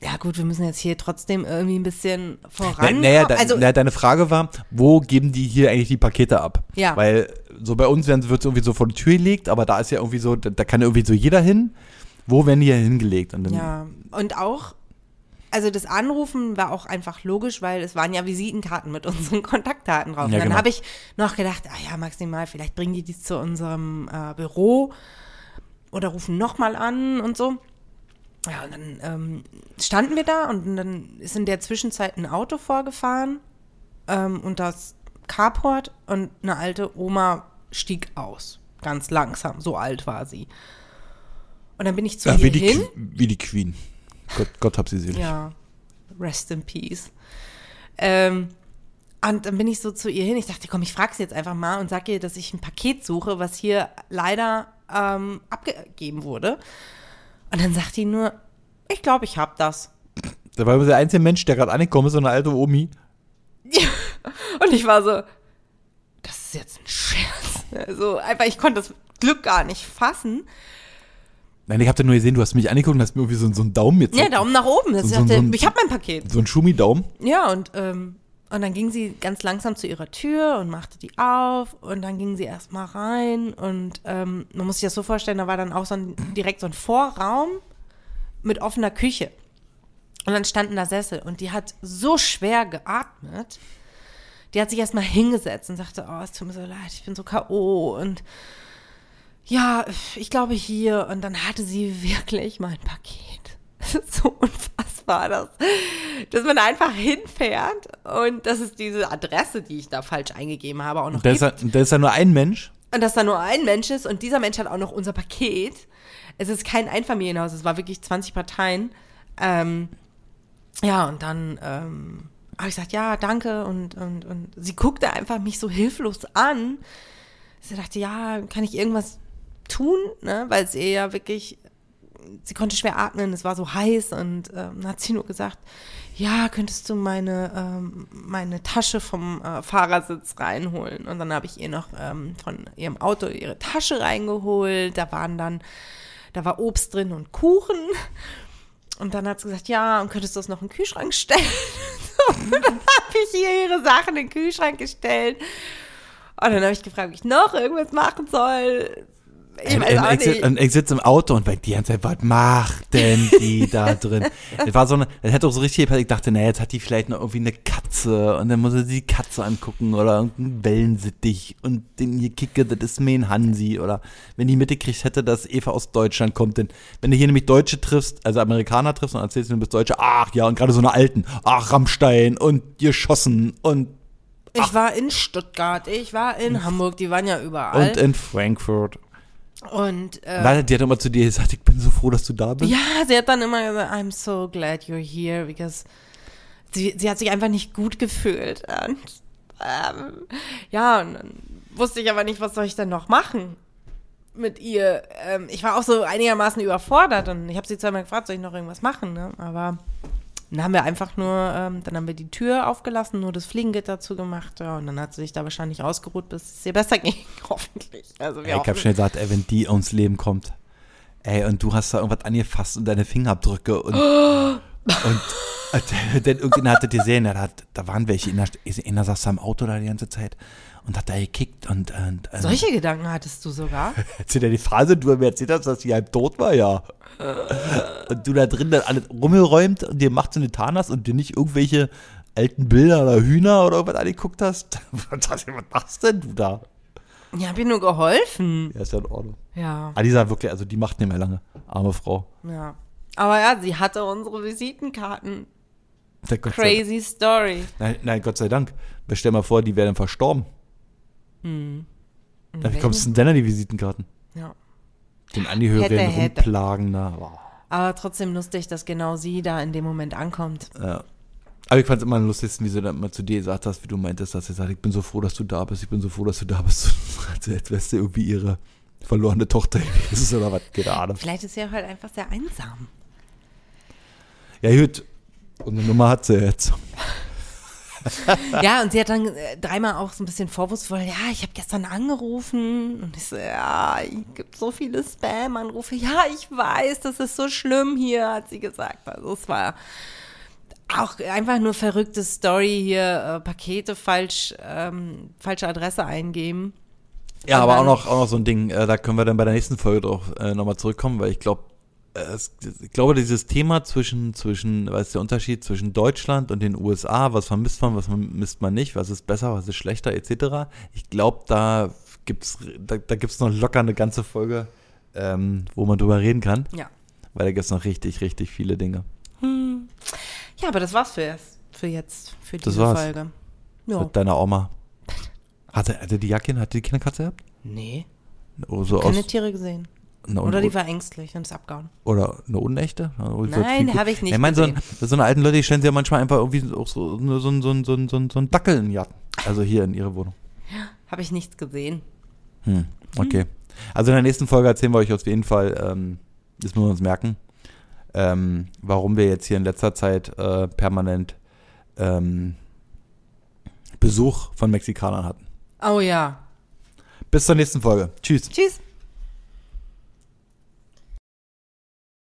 ja gut, wir müssen jetzt hier trotzdem irgendwie ein bisschen voran. Na, naja, de, also, naja, deine Frage war, wo geben die hier eigentlich die Pakete ab? Ja. Weil so bei uns werden, wird es irgendwie so vor die Tür gelegt, aber da ist ja irgendwie so, da, da kann irgendwie so jeder hin. Wo werden die hier hingelegt? Und ja, und auch, also das Anrufen war auch einfach logisch, weil es waren ja Visitenkarten mit unseren (laughs) Kontaktdaten drauf. Ja, und dann genau. habe ich noch gedacht, ah ja, maximal, vielleicht bringen die dies zu unserem äh, Büro oder rufen nochmal an und so. Ja, und dann ähm, standen wir da und dann ist in der Zwischenzeit ein Auto vorgefahren ähm, und das Carport und eine alte Oma stieg aus. Ganz langsam, so alt war sie. Und dann bin ich zu Ja, ihr wie, die, hin. Wie die Queen. Gott, Gott hab sie selig. Ja, rest in peace. Ähm, und dann bin ich so zu ihr hin. Ich dachte, komm, ich frage sie jetzt einfach mal und sage ihr, dass ich ein Paket suche, was hier leider ähm, abgegeben wurde. Und dann sagt die nur, ich glaube, ich habe das. Da war der einzige Mensch, der gerade angekommen ist, so eine alte Omi. Und ich war so, das ist jetzt ein Scherz. Also einfach, ich konnte das Glück gar nicht fassen. Nein, ich hab da nur gesehen, du hast mich angeguckt und hast mir irgendwie so, so einen Daumen jetzt. Ja, Daumen nach oben. Ich So- so- dachte, ein- ich habe mein Paket. So einen Schumi-Daumen. Ja, und ähm, Und dann ging sie ganz langsam zu ihrer Tür und machte die auf und dann ging sie erstmal rein und ähm, man muss sich das so vorstellen, da war dann auch so ein, direkt so ein Vorraum mit offener Küche. Und dann standen da Sessel und die hat so schwer geatmet. Die hat sich erstmal hingesetzt und sagte, oh, es tut mir so leid, ich bin so K.O. und ja, ich glaube hier. Und dann hatte sie (laughs) wirklich mein Paket. (laughs) Das ist so unfassbar, dass, dass man einfach hinfährt und das ist diese Adresse, die ich da falsch eingegeben habe, auch noch Da ist, ja, da ist ja nur ein Mensch. und dass da nur ein Mensch ist und dieser Mensch hat auch noch unser Paket. Es ist kein Einfamilienhaus, es war wirklich 20 Parteien. Ähm, ja, und dann ähm, habe ich gesagt, ja, danke. Und, und, und sie guckte einfach mich so hilflos an. Sie dachte, ja, kann ich irgendwas tun? Ne? Weil es ihr ja wirklich, sie konnte schwer atmen, es war so heiß und ähm, hat sie nur gesagt, ja, könntest du meine, ähm, meine Tasche vom äh, Fahrersitz reinholen? Und dann habe ich ihr noch ähm, von ihrem Auto ihre Tasche reingeholt. Da waren dann, da war Obst drin und Kuchen. Und dann hat sie gesagt, ja, und könntest du das noch in den Kühlschrank stellen? (laughs) und dann habe ich ihr ihre Sachen in den Kühlschrank gestellt. Und dann habe ich gefragt, ob ich noch irgendwas machen soll. Ich Und, weiß auch und, ich, sitze im Auto und denk die ganze Zeit, was macht denn die (laughs) da drin? Das war so eine, das hätte auch so richtig, ich dachte, naja, jetzt hat die vielleicht noch irgendwie eine Katze und dann muss er die Katze angucken oder irgendeinen Wellensittich und den hier kicke, das ist mein Hansi oder wenn die mitgekriegt hätte, dass Eva aus Deutschland kommt, denn wenn du hier nämlich Deutsche triffst, also Amerikaner triffst und erzählst, du bist Deutsche, ach ja, und gerade so eine Alten, ach Rammstein und geschossen und, Ich war in Stuttgart, ich war in Hamburg, die waren ja überall. und in Frankfurt. Und, äh, Leider, die hat immer zu dir gesagt, ich bin so froh, dass du da bist. ja, sie hat dann immer gesagt, I'm so glad you're here, because sie, sie hat sich einfach nicht gut gefühlt. Und, ähm, ja, und dann wusste ich aber nicht, was soll ich denn noch machen mit ihr. Ähm, ich war auch so einigermaßen überfordert und ich habe sie zweimal gefragt, soll ich noch irgendwas machen, ne? Aber dann haben wir einfach nur, ähm, dann haben wir die Tür aufgelassen, nur das Fliegengitter zugemacht, ja, und dann hat sie sich da wahrscheinlich ausgeruht, bis es ihr besser (laughs) ging, hoffentlich. Also Ey, ich hoffen- hab schon gesagt, ey, wenn die ums Leben kommt, ey, und du hast da irgendwas angefasst und deine Fingerabdrücke und, (gasps) und äh, (laughs) denn irgendjemand hatte dir sehen, da, da waren welche, in der, in der saß da im Auto da die ganze Zeit und hat da gekickt und, und äh, Solche Gedanken hattest du sogar? (laughs) erzählt er die Phase, du mir erzählt hast, dass sie halb tot war, ja. Und du da drin dann alles rumgeräumt und dir macht so eine Tarnas und dir nicht irgendwelche alten Bilder oder Hühner oder irgendwas angeguckt hast. (laughs) Was machst denn du da? Ich habe ihr nur geholfen. Ja, ist ja in Ordnung. Ja, Ah, die sagt wirklich, also die macht nicht mehr lange. Arme Frau. ja. Aber ja, sie hatte unsere Visitenkarten. Crazy Story. Nein, nein, Gott sei Dank. Aber Stell mal vor, die wären verstorben. Hm. Dann bekommst du denn dann die Visitenkarten. Ja. Den Angehörigen Hätte, hätte. rumplagen da. Wow. Aber trotzdem lustig, dass genau sie da in dem Moment ankommt. Ja. Aber ich fand es immer am lustigsten, wie sie dann mal zu dir gesagt hast, wie du meintest, dass sie sagt, ich bin so froh, dass du da bist, ich bin so froh, dass du da bist. Also als wärst du irgendwie ihre verlorene Tochter (laughs) gewesen oder was, keine Ahnung. Vielleicht ist sie auch halt einfach sehr einsam. Ja gut, unsere Nummer hat sie jetzt. (laughs) Ja, und sie hat dann äh, dreimal auch so ein bisschen vorwurfsvoll, ja, ich habe gestern angerufen und ich so, ja, es gibt so viele Spam-Anrufe. Ja, ich weiß, das ist so schlimm hier, hat sie gesagt. Also es war auch einfach nur verrückte Story hier, äh, Pakete falsch, ähm, falsche Adresse eingeben. Ja, aber auch noch, auch noch so ein Ding, äh, da können wir dann bei der nächsten Folge drauf äh, nochmal zurückkommen, weil ich glaube, ich glaube, dieses Thema zwischen, zwischen, was ist der Unterschied zwischen Deutschland und den USA, was vermisst man, was vermisst man nicht, was ist besser, was ist schlechter, etc. Ich glaube, da gibt's, da, da gibt's noch locker eine ganze Folge, ähm, wo man drüber reden kann, Ja. weil da gibt's noch richtig, richtig viele Dinge. Ja, aber das war's für, jetzt- für jetzt, für Das diese war's. Folge. Ja. Mit deiner Oma. Hatte, hatte die Jacke, hatte die keine Katze gehabt? Nee, Oh, so keine Tiere gesehen. Oder die war ängstlich und ist abgehauen. Oder eine unechte? Nein, habe ich nicht Ich meine, so, so eine alten Leute, die stellen sie ja manchmal einfach irgendwie auch so, so, so, so, so, so, so, einen Dackel in Garten. Also hier in ihre Wohnung. Habe ich nichts gesehen. Hm, okay. Also in der nächsten Folge erzählen wir euch auf jeden Fall, ähm, das müssen wir uns merken, ähm, warum wir jetzt hier in letzter Zeit äh, permanent ähm, Besuch von Mexikanern hatten. Oh ja. Bis zur nächsten Folge. Tschüss. Tschüss.